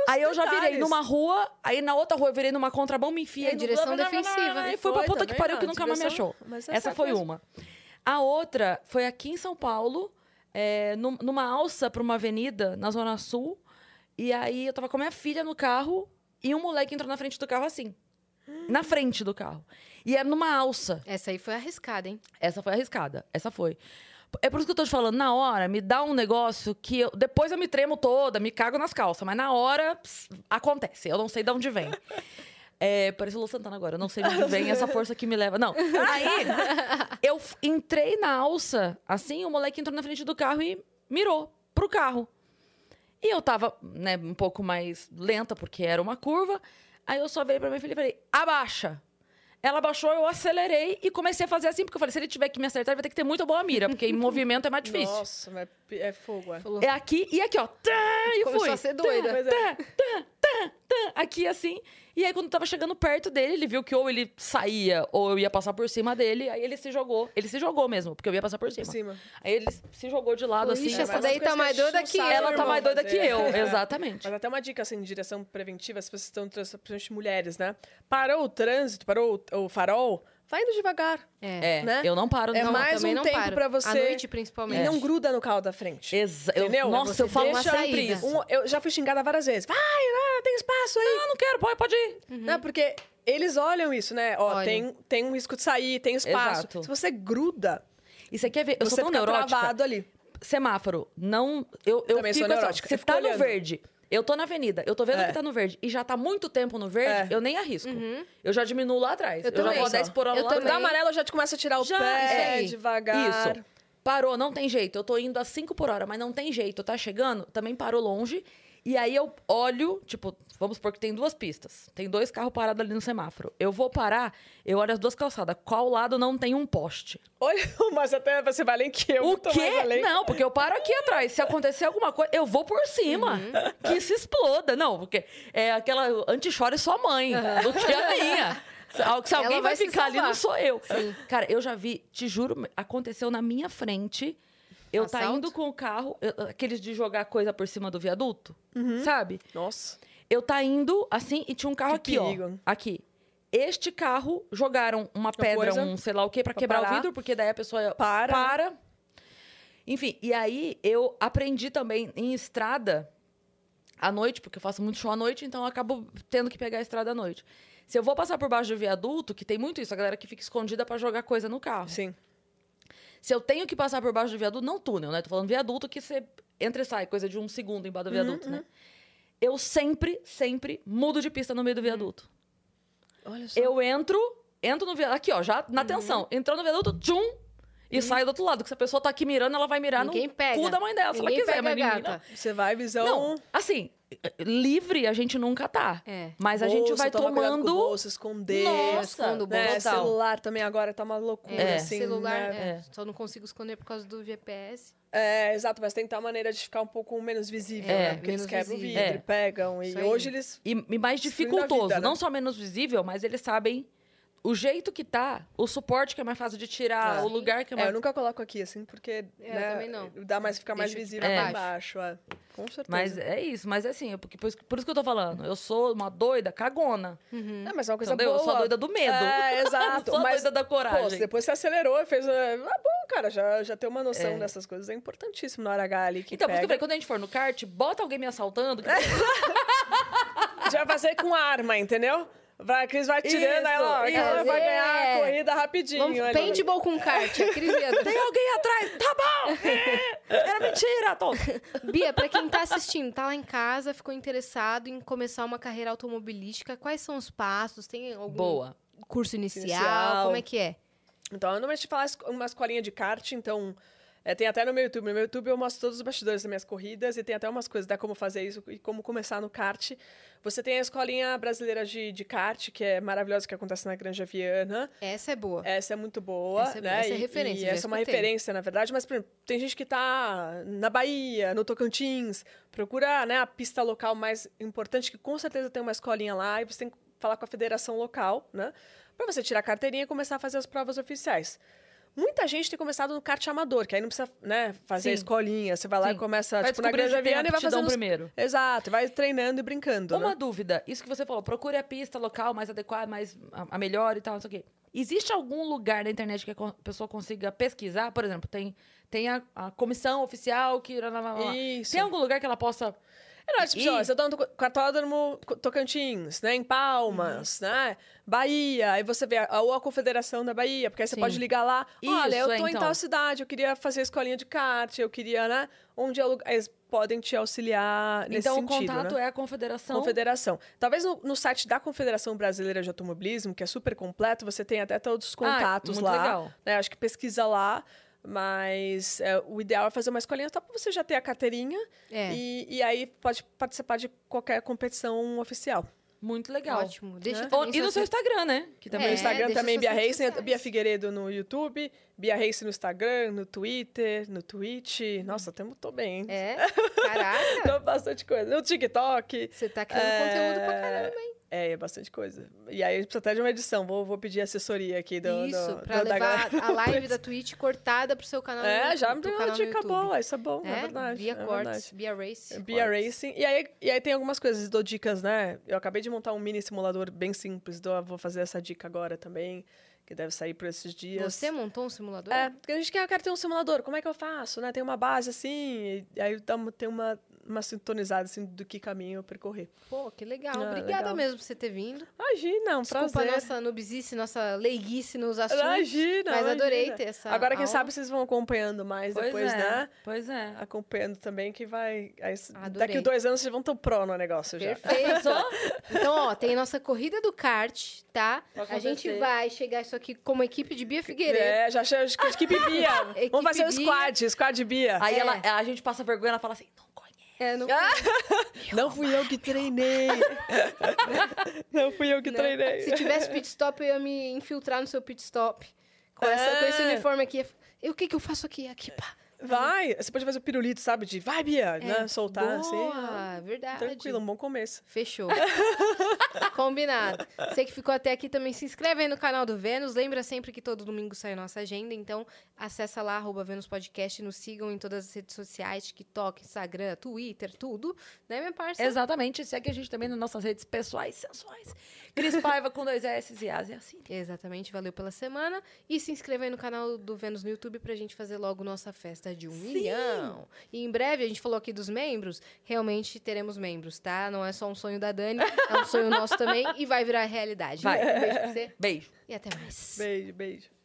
Aí eu já virei numa rua, aí na outra rua eu virei numa contramão, me enfiei É, no- direção defensiva. E fui pra puta que pariu vendo? que nunca mais me achou. é Essa foi uma. A outra foi aqui em São Paulo, é, num- numa alça pra uma avenida na Zona Sul. E aí eu tava com a minha filha no carro e um moleque entrou na frente do carro assim. Na frente do carro. E era numa alça. Essa aí foi arriscada, hein? Essa foi arriscada. Essa foi. É por isso que eu tô te falando, na hora, me dá um negócio que eu, depois eu me tremo toda, me cago nas calças, mas na hora ps, acontece. Eu não sei de onde vem. É, parece o Lu Santana agora, eu não sei de onde vem essa força que me leva. Não. Aí, eu entrei na alça, assim, o moleque entrou na frente do carro e mirou pro carro. E eu tava, né, um pouco mais lenta, porque era uma curva. Aí eu só virei pra minha filha e falei, abaixa. Ela baixou, eu acelerei e comecei a fazer assim, porque eu falei, se ele tiver que me acertar, ele vai ter que ter muita boa mira, porque em movimento é mais difícil. Nossa, mas é fogo, é. É aqui e aqui, ó. Tá, e Começou fui. a ser doida. Tá, é. tá, tá, tá, aqui assim. E aí, quando tava chegando perto dele, ele viu que ou ele saía ou eu ia passar por cima dele. Aí ele se jogou. Ele se jogou mesmo, porque eu ia passar por cima. Por cima. Aí ele se jogou de lado assim. Ixi, essa mas daí tá mais doida que eu. Ela tá mais doida que eu, exatamente. Mas até uma dica assim, de direção preventiva, se vocês estão, principalmente mulheres, né? Parou o trânsito, parou o farol, vai indo devagar. É. É, né? eu não paro. É não. mais também um não tempo paro. pra você- À noite, E principalmente. não gruda no carro da frente. Exa eu- Entendeu? Nossa, Você eu falo sempre saída. isso. Um- eu já fui xingada várias vezes. Vai, vai, tem espaço aí. Não, não quero, pode, pode ir. Não, porque eles olham isso, né? Ó, Olham. tem, tem um risco de sair, tem espaço. Exato. Se você gruda, E você quer ver? Eu você sou tão fica neurótica. travado ali. Semáforo, não. Eu, eu Também sou fico assim, ó, neurótica, Você eu tá no olhando. verde. Eu tô na avenida, eu tô vendo É. que tá no verde e já tá muito tempo no verde, É. eu nem arrisco. Eu já diminuo lá atrás. Eu Eu, já também, vou a só. 10 por hora Eu lá também. Da amarela já te começa a tirar o Já, isso pé aí. devagar. Isso. Parou, não tem jeito. Eu tô indo a 5 por hora, mas não tem jeito. Tá chegando, também parou longe. E aí eu olho, tipo, vamos supor que tem duas pistas. Tem dois carros parados ali no semáforo. Eu vou parar, eu olho as duas calçadas. Qual lado não tem um poste? Olha, mas até você vai além que eu. O quê? Não, porque eu paro aqui atrás. Se acontecer alguma coisa, eu vou por cima. Que se exploda. Não, porque é aquela anti-chore sua mãe, do que a minha. Se Ela alguém vai vai ficar ali, não sou eu. Cara, eu já vi, te juro, aconteceu na minha frente. Eu tá Assalto? indo com o carro, aqueles de jogar coisa por cima do viaduto, sabe? Nossa. Eu tá indo assim e tinha um carro Que aqui, perigo. ó. Aqui. Este carro jogaram uma pedra, coisa um sei lá o quê, pra pra quebrar parar. o vidro, porque daí a pessoa Para. para. Enfim, e aí eu aprendi também em estrada à noite, porque eu faço muito show à noite, então eu acabo tendo que pegar a estrada à noite. Se eu vou passar por baixo do viaduto, que tem muito isso, a galera que fica escondida pra jogar coisa no carro. Sim. Se eu tenho que passar por baixo do viaduto, não túnel, né? Tô falando viaduto que você entra e sai, coisa de um segundo embaixo do viaduto, né? Eu sempre, sempre mudo de pista no meio do viaduto. Olha só. Eu entro, entro no viaduto, aqui ó, já na tensão. Entrou no viaduto, tchum, e saio do outro lado. Que se a pessoa tá aqui mirando, ela vai mirar Ninguém no pega. cu da mãe dela, se Ninguém ela quiser. pega Mas menina... gata. Você vai, visão. Não, assim, livre a gente nunca tá. É. Mas a gente Bolsa, vai toma cuidado com tomando... bolso, esconder. Nossa, escondo o né? Celular também agora tá uma loucura, É, assim. celular, né? é, só não consigo esconder por causa do GPS. É, exato, mas tem que ter uma maneira de ficar um pouco menos visível, É, né? Porque eles quebram o vidro, visível. pegam. E hoje eles. E, e mais dificultoso. vida, né? Não só menos visível, mas eles sabem o jeito que tá, o suporte que é mais fácil de tirar, É. o lugar que é É, mais... eu nunca coloco aqui, assim, porque. É, né, eu também não. Dá mais, fica mais visível pra pra baixo. É. Com certeza. Mas é isso, mas é assim, é porque, por, isso, por isso que eu tô falando. Eu sou uma doida cagona. Não, mas é uma coisa Entendeu? Eu boa. sou a doida do medo. É, exato. Sou a mas, doida da coragem. Pô, depois você acelerou e fez. Ah, bom, cara, já, já ter uma noção É. dessas coisas é importantíssimo na hora H ali. Que Então, por isso que eu falei, pega. quando a gente for no kart, bota alguém me assaltando. que- Já vai fazer com arma, entendeu? Vai, a Cris vai tirando, ela, Isso, ela vai ganhar a É. corrida rapidinho. Vamos, ali. paintball com kart, a Cris ia Tem alguém atrás, tá bom! Era mentira, Tom. Bia, pra quem tá assistindo, tá lá em casa, ficou interessado em começar uma carreira automobilística, quais são os passos? Tem algum Boa. curso inicial? Inicial. Como é que é? Então, eu normalmente falar es- uma escolinha de kart, então. É, tem até no meu YouTube. No meu YouTube eu mostro todos os bastidores das minhas corridas e tem até umas coisas, né, como fazer isso e como começar no kart. Você tem a escolinha brasileira de, de kart, que é maravilhosa, que acontece na Granja Viana. Essa é boa. Essa é muito boa, Essa é- né? essa é E- referência, E já essa é uma escutei. referência, na verdade. Mas, por exemplo, tem gente que tá na Bahia, no Tocantins. Procura né, a pista local mais importante, que com certeza tem uma escolinha lá. E você tem que falar com a federação local, né? Pra você tirar a carteirinha e começar a fazer as provas oficiais. Muita gente tem começado no kart amador, que aí não precisa né, fazer a Sim. escolinha. Você vai lá Sim. e começa, Vai tipo, na Granja Viana e vai fazendo... os- primeiro. Exato, vai treinando e brincando, Uma né? dúvida, isso que você falou, procure a pista local mais adequada, mais a, melhor e tal, não sei o quê. Existe algum lugar na internet que a pessoa consiga pesquisar? Por exemplo, tem, tem a, a comissão oficial que. Isso. Tem algum lugar que ela possa. É, não, tipo, E- ó, você tá no cartódromo Tocantins, né? Em Palmas, Uhum. né? Bahia, aí você vê a, ou a Confederação da Bahia, porque aí você Sim. pode ligar lá. Olha, eu Isso, tô é, em então. tal cidade, eu queria fazer escolinha de kart, eu queria, né? Onde é lugar. Eles podem te auxiliar nesse então, sentido, o contato né? é a confederação. Confederação. Talvez no, no site da Confederação Brasileira de Automobilismo, que é super completo, você tem até todos os contatos Ah, muito lá. legal. né? Acho que pesquisa lá. Mas é, o ideal é fazer uma escolinha só para você já ter a carteirinha É. e, e aí pode participar de qualquer competição oficial. Muito legal. Ótimo. Deixa Né? E no seu Instagram, né? Que também É, no Instagram deixa também, Bia sociais. Bia Figueiredo no YouTube, Bia Racing no Instagram, no Twitter, no Twitch. Nossa, tamo, tô bem, hein? É, caraca. Tô bastante coisa. No TikTok. Você tá criando É, conteúdo pra caramba, hein? É, é bastante coisa. E aí precisa até de uma edição. Vou, vou pedir assessoria aqui do. Isso, do, pra do- levar a live da Twitch cortada pro seu canal no É, YouTube, já me deu uma no dica boa. Isso é bom, é, É, verdade. Bia é Cortes. Bia Race. Bia Cortes. Racing. E aí, e aí tem algumas coisas, dou dicas, né? Eu acabei de montar um mini simulador bem simples, dou, vou fazer essa dica agora também, que deve sair por esses dias. Você montou um simulador? É, porque a gente quer, eu quero ter um simulador, como é que eu faço, né? Tem uma base assim, aí uma- tem uma, uma sintonizada assim do que caminho eu percorrer. Pô, que legal. Ah, Obrigada legal. mesmo por você ter vindo. Imagina, um Desculpa a prazer. nossa nubisice, nossa leiguice nos assuntos. Imagina, Mas adorei imagina. ter essa Agora, quem aula. sabe, vocês vão acompanhando mais Pois depois, é. né? Pois é. Acompanhando também, que vai. aí, Adorei. daqui dois anos vocês vão ter pro no negócio já. Perfeito. então, ó, tem nossa corrida do kart, tá? A gente vai chegar isso aqui como equipe de Bia Figueiredo. É, já achei a equipe Bia. Equipe Vamos fazer o Bia. squad, squad Bia. Aí É. ela, a gente passa vergonha, ela fala assim, não. É, não... Não fui eu que treinei. Não fui eu que né? treinei. Se tivesse pit stop, eu ia me infiltrar no seu pit stop. Com, essa, com esse É. uniforme aqui. E o que que eu faço aqui? Aqui, pá. Vai, você pode fazer o pirulito, sabe? De vai, Bia, né? Soltar Boa, assim. verdade. Tranquilo, um bom começo. Fechou. Combinado. Você que ficou até aqui também se inscreve aí no canal do Vênus. Lembra sempre que todo domingo sai nossa agenda. Então, acessa lá, arroba Vênus Podcast. Nos sigam em todas as redes sociais, TikTok, Instagram, Twitter, tudo. Né, minha parça? Exatamente. Segue a gente também nas nossas redes pessoais sensuais. Cris Paiva com dois S e Asi assim. Exatamente, valeu pela semana. E se inscreva aí no canal do Vênus no YouTube pra gente fazer logo nossa festa de um milhão. E em breve, a gente falou aqui dos membros, realmente teremos membros, tá? Não é só um sonho da Dani, é um sonho nosso também e vai virar realidade. Vai. Um beijo pra você Beijo. e até mais. Beijo, beijo.